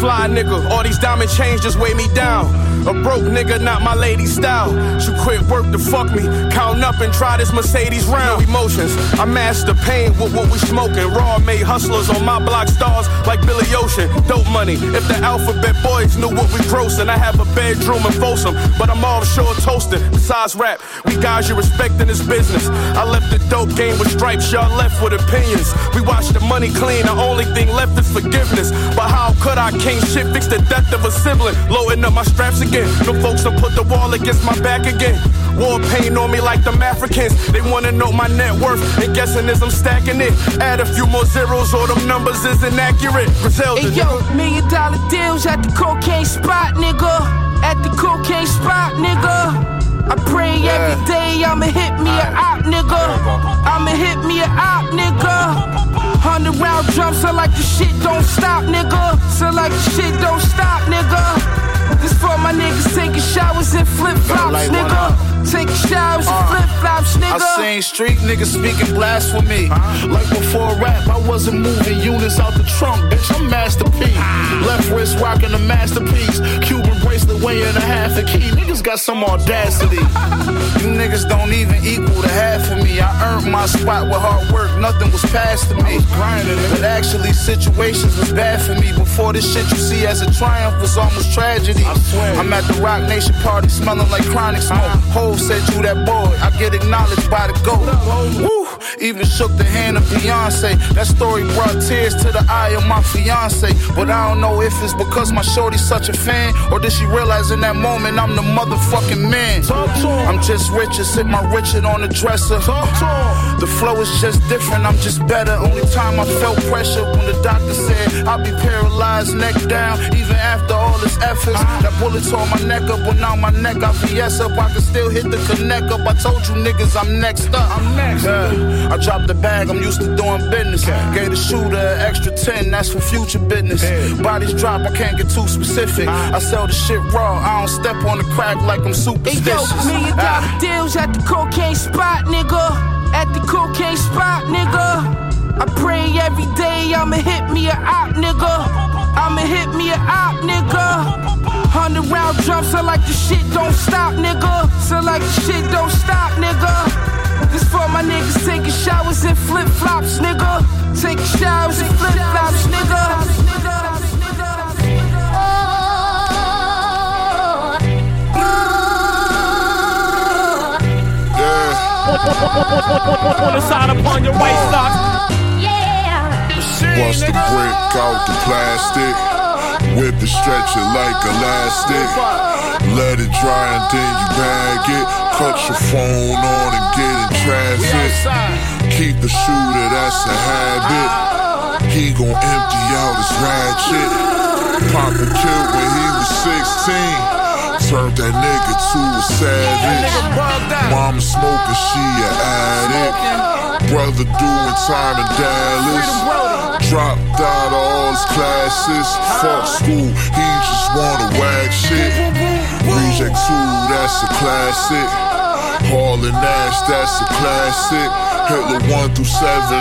Fly nigga, all these diamond chains just weigh me down. A broke nigga, not my lady style. She quit work to fuck me. Count up and try this Mercedes round. No Emotions, I master pain with what we smoking. Raw made hustlers on my block stars like Billy Ocean. Dope money. If the alphabet boys knew what we grossing, I have a bedroom in Folsom, but I'm offshore toasting. Besides rap, we guys you respect in this business. I left the dope game with stripes, y'all left with opinions. We watch the money clean, the only thing left is forgiveness. But how could I, king shit, fix the death of a sibling? Loading up my straps again. No folks done put the wall against my back again. War pain on me like them Africans. They wanna know my net worth, and guessing as I'm stacking it. Add a few more zeros, or them numbers is inaccurate. Griselda, Hey yo, million dollar deals at the cocaine spot, nigga. At the cocaine spot, nigga. I pray every day I'ma hit me a op, nigga. I'ma hit me a op, nigga. Hundred round drums, so like the shit don't stop, nigga. So like the shit don't stop, nigga. This for my niggas taking showers in flip flops, nigga. Taking showers in uh, flip flops, nigga. I seen street niggas speaking blasphemy. Like before rap, I wasn't moving units out the trunk, bitch. I'm Master P. Left wrist rocking a masterpiece. Cuban bracelet weighing a half a key. Niggas got some audacity. You niggas don't even equal the half of me. I earned my spot with hard work. Nothing was passed to me. But actually, situations was bad for me. Before this shit you see as a triumph was almost tragedy. I'm at the Roc Nation party smelling like chronic smoke. Hove said you that boy. I get acknowledged by the GOAT. Even shook the hand of Beyonce. That story brought tears to the eye of my fiance. But I don't know if it's because my shorty's such a fan, or did she realize in that moment I'm the motherfucking man? I'm just richer, sit my Richard on the dresser. The flow is just different, I'm just better. Only time I felt pressure when the doctor said I'll be paralyzed, neck down, even after all this efforts. That bullet tore my neck up, but now my neck got VS up. I can still hit the connect up. I told you niggas I'm next up. I'm next. Yeah. I dropped the bag, I'm used to doing business. Gave the shooter an extra 10, that's for future business. Bodies drop, I can't get too specific. I sell the shit raw, I don't step on the crack like I'm superstitious. Hey superstitious. yo, million dollar Ah. deals at the cocaine spot, nigga. At the cocaine spot, nigga. I pray every day I'ma hit me a op, nigga. I'ma hit me a op, nigga. Hundred round drums, so like the shit don't stop, nigga. So like the shit don't stop, nigga. This for my niggas taking showers in flip flops, nigga. Taking showers in flip flops, nigga. On the side upon your waist socks. Bust the brick out the plastic. Whip the stretcher like elastic. Let it dry and then you bag it. Cut your phone on and get in traffic. Keep the shooter, that's a habit. He gon' empty out his ratchet. Papa killed when he was 16. Turned that nigga to a savage. Mama smoking, she a addict. Brother doing time in Dallas. Dropped out of all his classes. Fuck school, he just wanna whack shit. Reject 2, that's a classic. Hall and Nash, that's a classic. Hitler 1 through 7,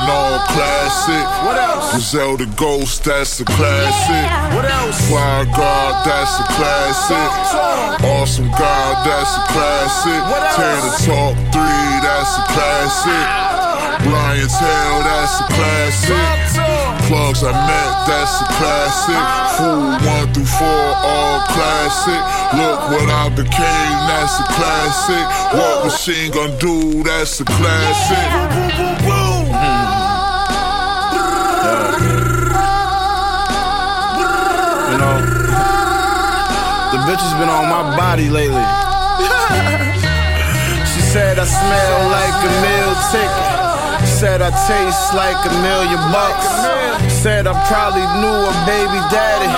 all classic. What else? Griselda Ghost, that's a classic. What else? Flygod, that's a classic. Awesome God, that's a classic. Tear the top 3, that's a classic. Lion's Tail, that's a classic. Plugs I met, that's a classic. Fool 1 through 4, all classic. Look what I became, that's a classic. What machine gun do, that's a classic. You know, the bitch has been on my body lately. she said I smell like a meal ticket. Said I taste like a million bucks. Said I probably knew a baby daddy.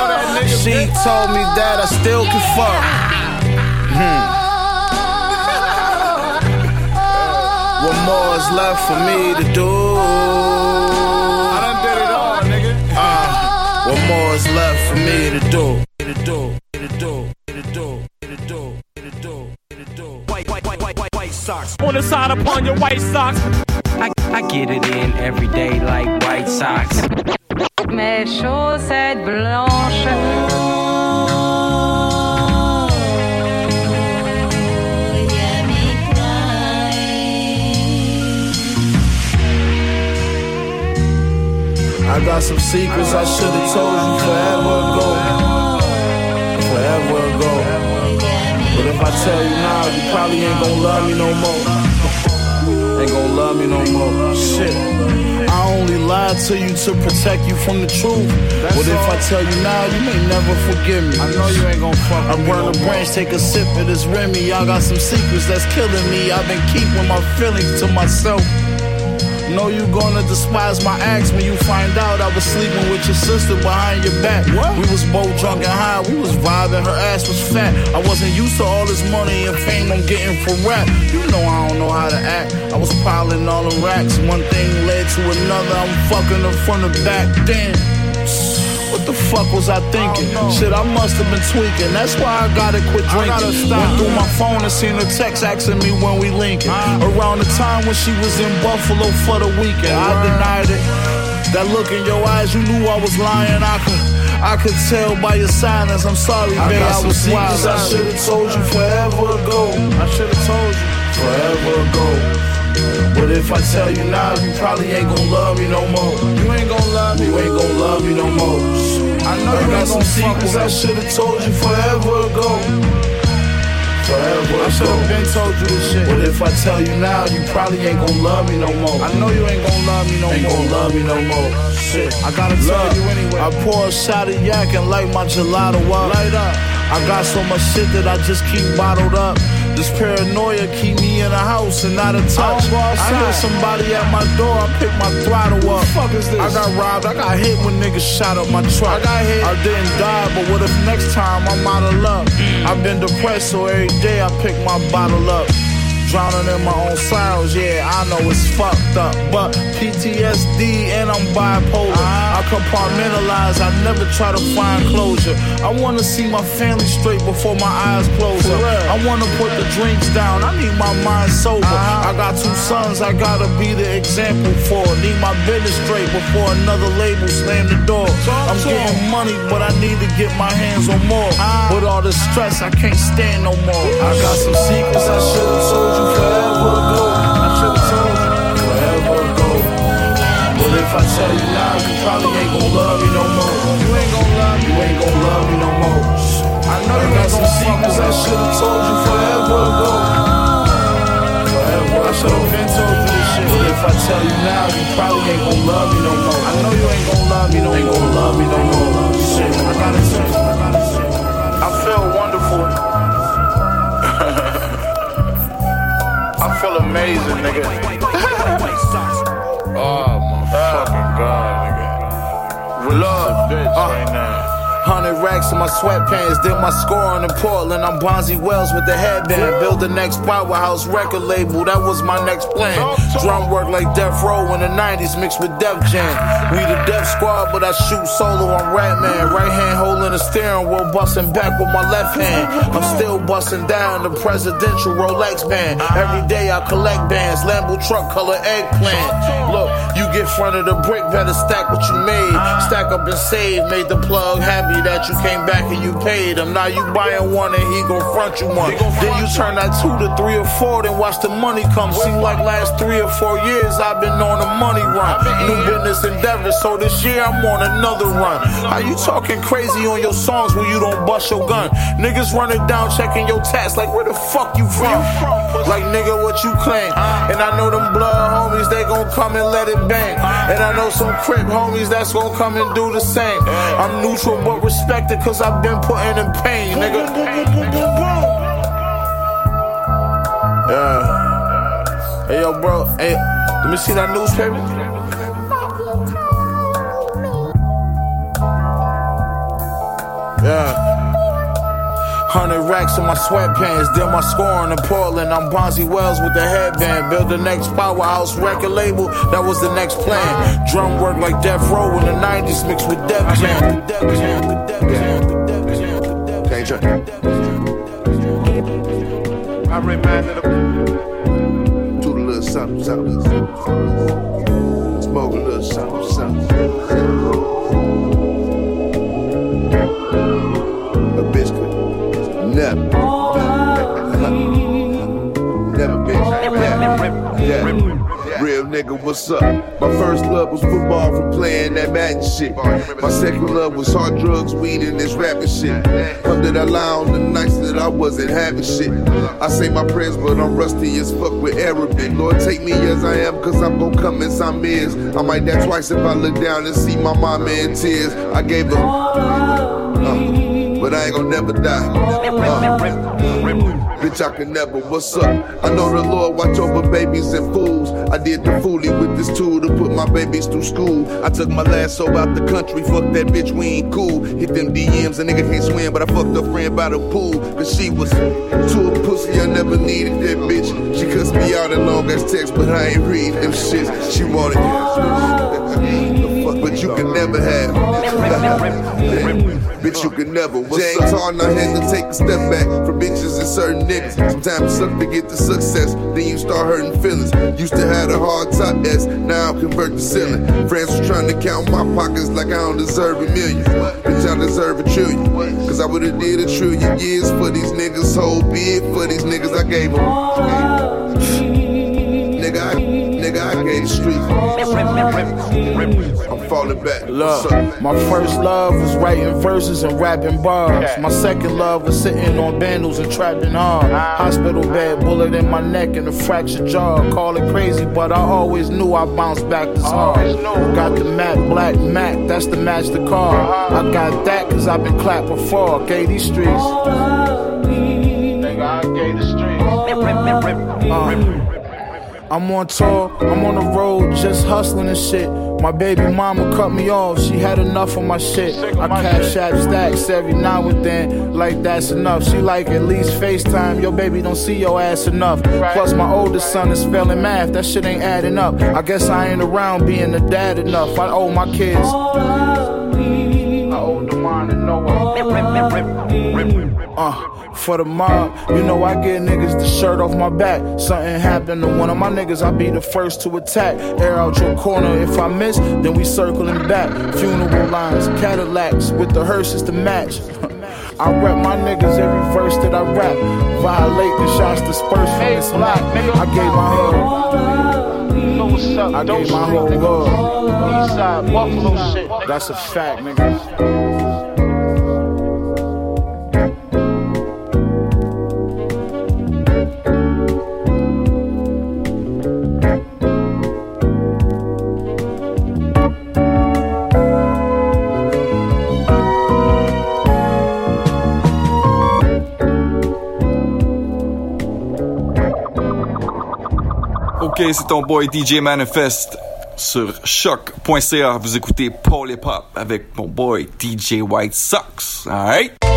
She told me that I still can fuck. Hmm. What more is left for me to do? I done did it all, nigga. Uh, what more is left for me to do? To do. Socks. On the side upon your white socks. I, I get it in every day like white socks. Mes chaussettes blanches. I got some secrets I should've told you forever ago. Forever ago. But if I tell you now, you probably ain't gon' love me no more. Ain't gon' love me no more. Shit. I only lied to you to protect you from the truth. But if I tell you now, you may never forgive me. I know you ain't gon' fuck me. I burn a branch, take a sip of this Remy. Y'all got some secrets that's killing me. I've been keeping my feelings to myself. Know you gonna despise my acts when you find out I was sleeping with your sister behind your back. What? We was both drunk and high, we was vibing, her ass was fat. I wasn't used to all this money and fame I'm getting for rap. You know I don't know how to act. I was piling all the racks, one thing led to another. I'm fucking her from the back. Damn. What the fuck was I thinking? Oh, Shit, I must have been tweaking. That's why I gotta quit drinking. i Went through my phone and seen her text asking me when we linking. Uh. Around the time when she was in Buffalo for the weekend, I denied it. That look in your eyes, you knew I was lying. I could, I could tell by your silence. I'm sorry, I babe. got I some was secrets wild. I should've told you forever ago. I should've told you forever ago. But if I tell you now, you probably ain't gon' love me no more. You ain't gon' love me. You ain't gon' love me no more. I know you got ain't some secrets I should've told you forever ago. Forever I should've been told you this shit. But if I tell you now, you probably ain't gon' love me no more. I know you ain't gon' love me no more. ain't more. gon' love me no more. Shit, I gotta tell you anyway. I pour a shot of yak and light my gelato up. Light up. I got so much shit that I just keep bottled up. This paranoia keep me in a house and not a touch. go I hear somebody at my door, I pick my throttle up. fuck is this? I got robbed, I got hit when niggas shot up my truck. I got hit. I didn't die, but what if next time I'm out of luck? Mm. I've been depressed, so every day I pick my bottle up. Drowning in my own sorrows, yeah, I know it's fucked up. But PTSD and I'm bipolar. I compartmentalize, I never try to find closure. I wanna see my family straight before my eyes close up. I wanna put the drinks down, I need my mind sober. I got two sons, I gotta be the example for. Need my business straight before another label slam the door. I'm getting money, but I need to get my hands on more. With all the stress, I can't stand no more. I got some secrets I should've told you forever ago. I tell you now, you probably ain't gon' love me no more. You ain't gon' love me, you ain't gon' love me no more. I know you got some secrets I should've told you forever ago. Forever I should've been told you this shit. But if I tell you now, you probably ain't gon' love me no more. I know you ain't gon' love me no more. Ain't gon' love me no more. Shit, I gotta tell you. I gotta tell. I feel wonderful. I feel amazing, nigga. oh ah, my fucking god, nigga. Love, bitch, uh, right now. Hundred racks in my sweatpants, did my scoring in Portland. I'm Bonzi Wells with the headband. Build the next powerhouse record label, that was my next plan. Drum work like Death Row in the 90s mixed with Def Jam. We the Death Squad, but I shoot solo on Ratman. Right hand holding the steering wheel, busting back with my left hand. I'm still busting down the presidential Rolex band. Every day I collect bands, Lambo truck color eggplant. Look, you get front of the brick, better stack what you made. Stack up and save, made the plug happy that you came back and you paid him. Now you buying one and he gon' front you one. Then you turn that two to three or four, then watch the money come. Seem like last three or four years I've been on a money run. New business endeavors, so this year I'm on another run. How you talking crazy on your songs when you don't bust your gun? Niggas running down checking your tats like where the fuck you from? Like nigga, what you claim? And I know them blood homies, they gon' come and let it bang. And I know some crip homies that's gon' come and do the same. I'm neutral but respected cause I've been putting in pain, nigga. Yeah. Hey yo, bro. Hey, let me see that newspaper. Yeah. Hundred racks in my sweatpants. Did my scoring in Portland. I'm Bonzi Wells with the headband. Build the next powerhouse record label. That was the next plan. Drum work like Death Row in the 90s mixed with Def Jam. Def Jam. Def Jam. Def Jam. Can't I reminded him. Do the little something, something. Yeah. yeah. Real nigga, what's up? My first love was football from playing that Madden shit. My second love was hard drugs, weed, and this rapping shit. Under that lie on the nights that I wasn't having shit. I say my prayers, but I'm rusty as fuck with Arabic. Lord, take me as I am, cause I'm gon' come as I'm is. I might die twice if I look down and see my mama in tears. I gave her. Uh, but I ain't gon' never die. Uh, bitch, I can never. What's up? I know the Lord watch over babies and fools. I did the foolie with this tool to put my babies through school. I took my last soul out the country. Fuck that bitch, we ain't cool. Hit them DMs, a nigga can't swim, but I fucked a friend by the pool. Cause she was too a pussy, I never needed that bitch. She cussed me out in long ass text, but I ain't reading them shits. She wanted but you can never have. bitch, you can never. James Harden, I had to take a step back from bitches and certain niggas. Sometimes it suck to get the success, then you start hurting feelings. Used to have a hard top S, now I convert the ceiling. Friends was trying to count my pockets like I don't deserve a million. Bitch, I deserve a trillion. Cause I would've did a trillion years for these niggas. Whole bid for these niggas I gave them. Nigga, I, nigga, I gave the street. I'm falling back. Look, my first love was writing verses and rapping bars. My second love was sitting on bandals and trapping hard. Hospital bed, bullet in my neck and a fractured jaw. Call it crazy, but I always knew I bounced back this hard. Got the Mac Black Mac, that's the match the car. I got that cause I've been clapped before. Gave these streets. Nigga, I gave the streets. Uh, I'm on tour, I'm on the road, just hustling and shit. My baby mama cut me off, she had enough of my shit. I cash app stacks every now and then, like that's enough. She like at least FaceTime, your baby don't see your ass enough. Plus, my oldest son is failing math, that shit ain't adding up. I guess I ain't around being a dad enough. I owe my kids. I owe the mine and Noah. Uh, for the mob, you know I get niggas the shirt off my back. Something happened to one of my niggas, I be the first to attack. Air out your corner, if I miss, then we circling back. Funeral lines, Cadillacs with the hearses to match. I rep my niggas every verse that I rap. Violate the shots dispersed from this block. I gave my whole. I gave my whole world. Eastside Buffalo shit. That's a fact, nigga. Ok, c'est ton boy DJ Manifest sur choc.ca. Vous écoutez Paul Hip Hop avec mon boy DJ White Sox. Alright?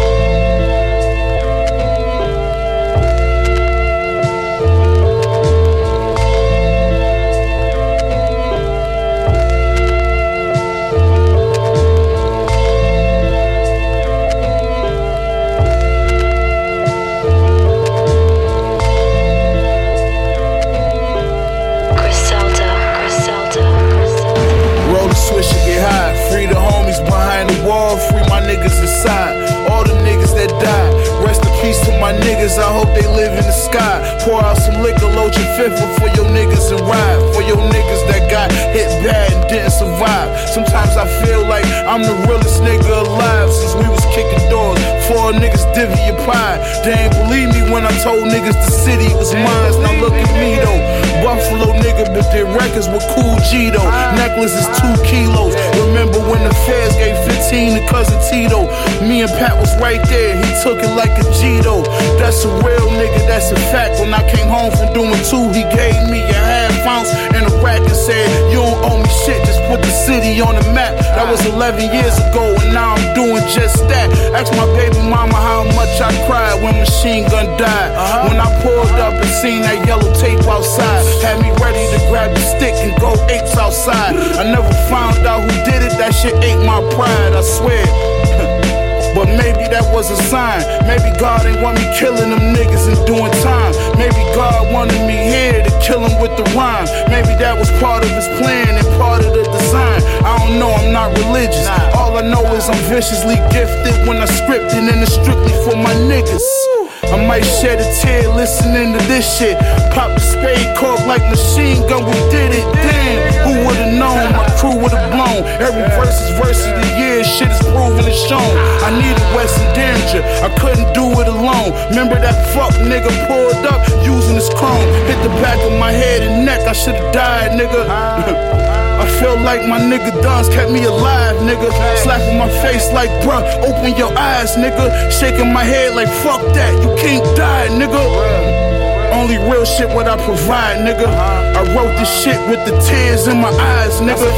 My niggas. I hope they live in the sky. Pour out some liquor, load your fifth for your niggas and ride. For your niggas that got hit bad and didn't survive. Sometimes I feel like I'm the realest nigga alive since we was kicking doors. Four niggas divvy your pie. They ain't believe me when I told niggas the city was mine. Now look at me though. Buffalo nigga, but their records were cool G though. Necklace is two kilos. Remember when the feds gave 15 to cousin Tito? Me and Pat was right there. He took it like a G though. That's a real nigga, that's a fact. When I came home from doing two, he gave me a half ounce and a rack and said, You don't owe me shit, just put the city on the map. That was 11 years ago, and now I'm doing just that. Ask my baby mama how much I cried when Machine Gun died. When I pulled up and seen that yellow tape outside, had me ready to grab the stick and go apes outside. I never found out who did it, that shit ate my pride, I swear. But maybe that was a sign. Maybe God ain't want me killing them niggas and doing time. Maybe God wanted me here to kill him with the rhyme. Maybe that was part of his plan and part of the design. I don't know, I'm not religious. All I know is I'm viciously gifted when I script it and it's strictly for my niggas. I might shed a tear listening to this shit. Pop the spade cork like machine gun, we did it. Damn, who would've known? My crew would've blown. Every verse is verse of the year, shit is proven and shown. I needed Weston Danger, I couldn't do it alone. Remember that fuck nigga pulled up using his chrome. Hit the back of my head and neck, I should've died, nigga. I feel like my nigga Duns kept me alive, nigga. Slapping my face like, bruh, open your eyes, nigga. Shaking my head like, fuck that, you can't die, nigga. Only real shit what I provide, nigga. I wrote this shit with the tears in my eyes, nigga.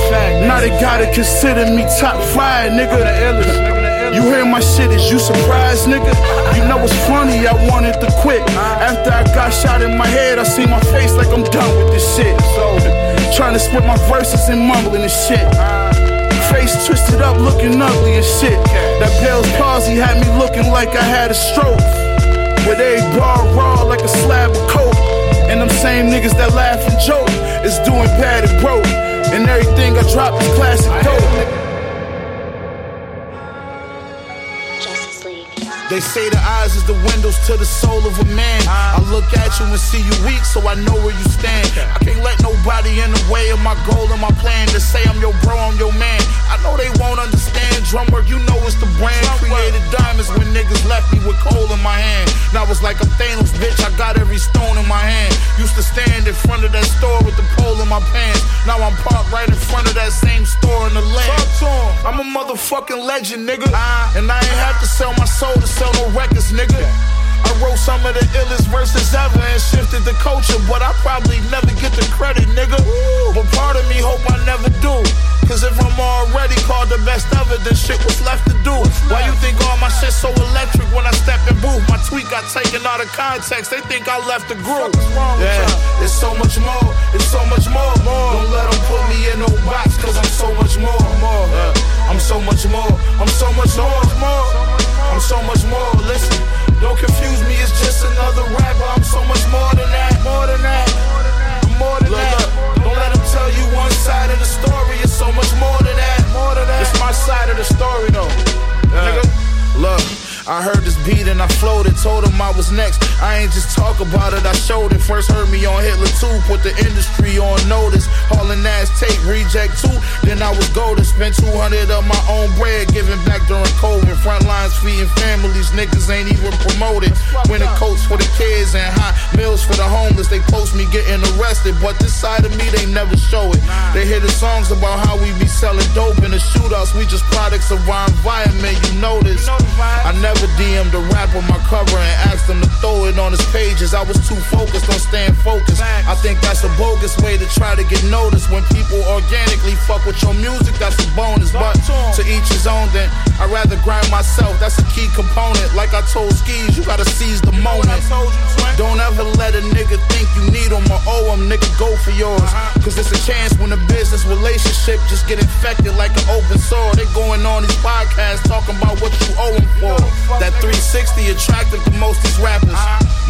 Now they gotta consider me top five, nigga. You hear my shit, is you surprised, nigga? You know it's funny, I wanted to quit. After I got shot in my head, I see my face like I'm done with this shit. So, trying to split my verses and mumbling and shit. Face twisted up, looking ugly and shit. That Bell's palsy had me looking like I had a stroke. With every bar raw like a slab of coke. And them same niggas that laugh and joke is doing bad and broke. And everything I drop is classic dope. They say the eyes is the windows to the soul of a man. I look at you and see you weak, so I know where you stand. I can't let nobody in the way of my goal and my plan. To say I'm your bro, I'm your man. I know they won't understand drum work, you know it's the brand. Created diamonds when niggas left me with coal in my hand. Now it's like I'm Thanos, bitch. I got every stone in my hand. Used to stand in front of that store with the pole in my pants. Now I'm parked right in front of that same store in the land. I'm a motherfucking legend, nigga. And I ain't have to sell my soul to sell no records, nigga. Wrote some of the illest verses ever and shifted the culture, but I probably never get the credit, nigga. But part of me hope I never do. Cause if I'm already called the best ever, then shit was left to do. Why you think all my shit so electric when I step in booth? My tweet got taken out of context, they think I left the group. Yeah, it's so much more, it's so much more. Don't let them put me in no box, cause I'm so much more. Yeah, I'm so much more, I'm so much more. I'm so much more, listen. Don't confuse me, it's just another rapper. I'm so much more than that, more than that. I'm more than that. Don't let them tell you one side of the story. It's so much more than that, more than that. It's my side of the story, though. Nigga, look. I heard this beat and I floated, told him I was next. I ain't just talk about it, I showed it. First heard me on Hitler 2, put the industry on notice. Hauling ass tape, reject 2. Then I was golden, spent 200 of my own bread, giving back during COVID. Front lines feeding families, niggas ain't even promoted. Winter coats for the kids and hot meals for the homeless. They post me getting arrested, but this side of me they never show it. They hear the songs about how we be selling dope in the shootouts. We just products of our environment, you know. I never DM'd a rapper my cover and asked him to throw it on his pages. I was too focused on staying focused. I think that's a bogus way to try to get noticed. When people organically fuck with your music, that's a bonus. But to each his own, then I'd rather grind myself. That's a key component. Like I told Skis, you gotta seize the moment. Don't ever let a nigga think you need him or owe him. Nigga, go for yours. Cause it's a chance when a business relationship just get infected like an open sore. They going on these podcasts talking about what you owe them for. That 360 attractive to most these rappers.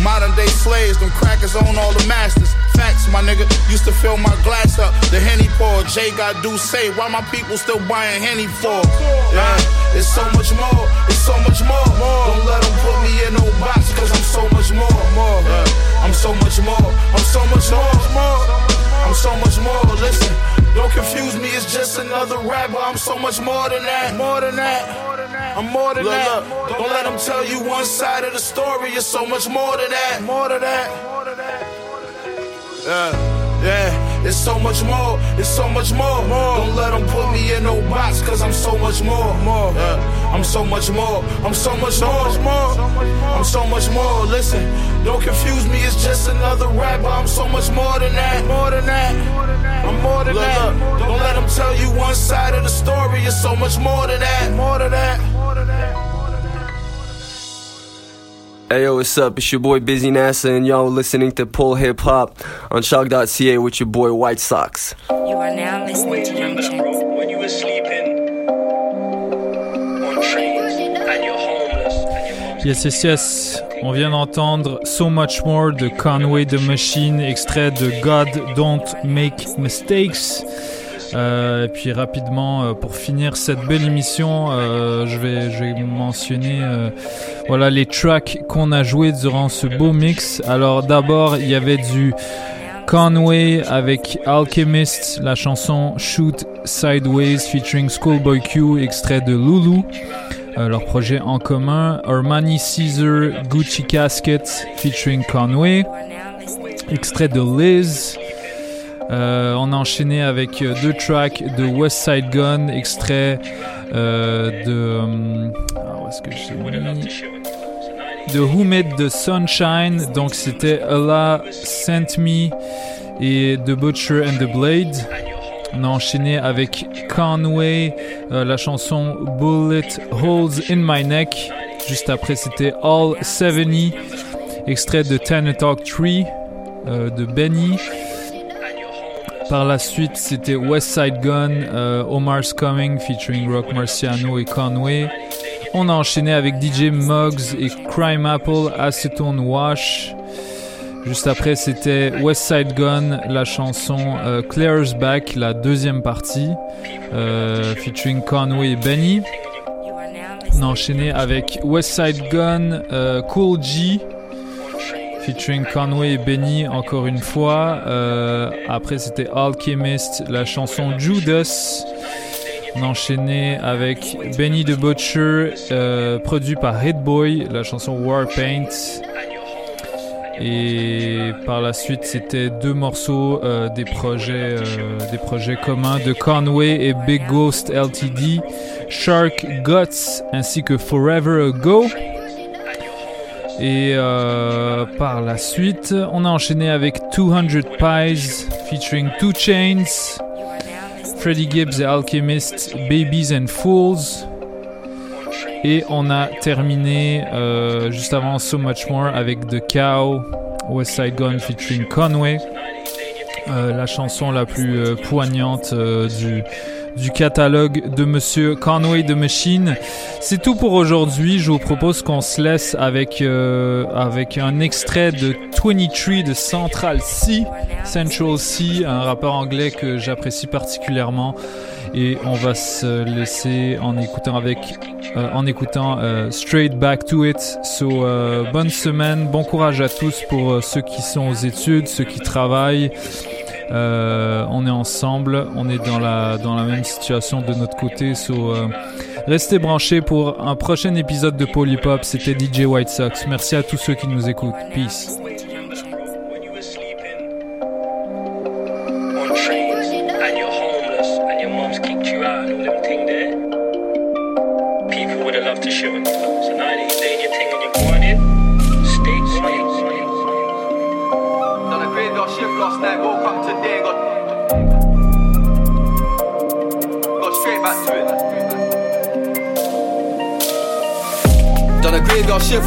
Modern day slaves, them crackers own all the masters. Facts, my nigga. Used to fill my glass up. The Henny pour. Jay got do say. Why my people still buying Henny for? Yeah, it's so much more. It's so much more. Don't let them put me in no box, cause I'm so much more. Yeah, I'm so much more. I'm so much more. I'm so much more. Listen, don't confuse me. It's just another rapper. I'm so much more than that. More than that. I'm more than that. Look. Don't let them tell you one side of the story. It's so much more than that. More than that. Yeah, yeah, it's so much more, it's so much more. Don't let them put me in no box, cause I'm so much more. more. Yeah, I'm so much more, I'm so much more. I'm so much more. Listen, don't confuse me, it's just another rapper. I'm so much more than that, more than that. I'm more than that. Don't let them tell you one side of the story. It's so much more than that. more than that. More than that. Hey yo, what's up? It's your boy Busy NASA, and y'all listening to Pull Hip Hop on choq.ca with your boy White Sox. You are now listening to Young Chance. When you were sleeping on trains and you're homeless. Yes, yes, yes. On vient d'entendre So Much More de Conway the Machine, extrait de God Don't Make Mistakes. Euh, et puis rapidement, euh, pour finir cette belle émission, euh, je, vais, mentionner voilà, les tracks qu'on a joués durant ce beau mix. Alors d'abord, il y avait du Conway avec Alchemist, la chanson Shoot Sideways featuring Schoolboy Q, extrait de Lulu. Leur projet en commun, Armani Caesar Gucci Casket featuring Conway, extrait de Liz. Euh, on a enchaîné avec euh, deux tracks de West Side Gun, extrait euh, de. ah, où De Who Made the Sunshine, donc c'était Allah Sent Me et The Butcher and the Blade. On a enchaîné avec Conway, la chanson Bullet Holes in My Neck. Juste après, c'était All 70, extrait de Ten Talk 3 euh, de Benny. Par la suite, c'était West Side Gun, euh, Omar's Coming featuring Rock Marciano et Conway. On a enchaîné avec DJ Muggs et Crime Apple, Acetone Wash. Juste après, c'était West Side Gun, la chanson euh, Claire's Back, la deuxième partie, euh, featuring Conway et Benny. On a enchaîné avec West Side Gun, Cool G, featuring Conway et Benny encore une fois. Euh, après, c'était Alchemist, la chanson Judas. On avec Benny the Butcher, euh, produit par Hitboy, la chanson Warpaint. Et par la suite, c'était deux morceaux euh, des projets, des projets communs de Conway et Big Ghost Ltd, Shark Guts ainsi que Forever Ago. Et euh, par la suite, on a enchaîné avec 200 Pies featuring Two Chains, Freddie Gibbs et Alchemist, Babies and Fools. Et on a terminé euh, juste avant So Much More avec The Cow, West Side Gun featuring Conway. Euh, la chanson la plus poignante du, du catalogue de Monsieur Conway the Machine. C'est tout pour aujourd'hui. Je vous propose qu'on se laisse avec, euh, avec un extrait de 23 de Central C, Central C, un rappeur anglais que j'apprécie particulièrement. Et on va se laisser en écoutant avec, euh, en écoutant euh, Straight Back to It. So, bonne semaine, bon courage à tous pour ceux qui sont aux études, ceux qui travaillent. Euh, on est ensemble, on est dans la, dans la même situation de notre côté. So, euh, restez branchés pour un prochain épisode de Polypop. C'était DJ White Sox. Merci à tous ceux qui nous écoutent. Peace.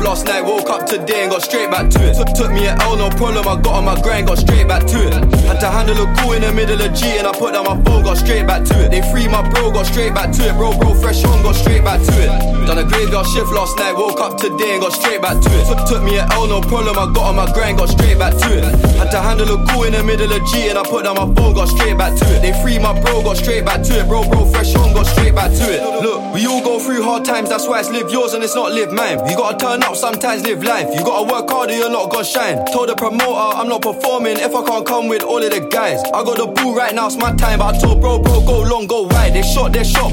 Last night, woke up today and got straight back to it. Took, took me an L, no problem, I got on my grind, got straight back to it. Had to handle a call in the middle of G and I put down my phone, got straight back to it. They free my bro, got straight back to it. Bro, bro, fresh on, got straight back to it. Done a graveyard shift last night, woke up today and got straight back to it. Took, took me an L, no problem, I got on my grind, got straight back to it. Had to handle a call in the middle of G and I put down my phone, got straight back to it. They free my bro, got straight back to it. Bro, bro, fresh on, got straight back to it. Look, we all go through hard times, that's why it's live yours and it's not live mine. You gotta turn up sometimes, live life. You gotta work harder, you're not gonna shine. Told the promoter I'm not performing if I can't come with all of the guys. I got the ball right now, it's my time, but I told bro, bro, go long, go wide. They shot, they shot,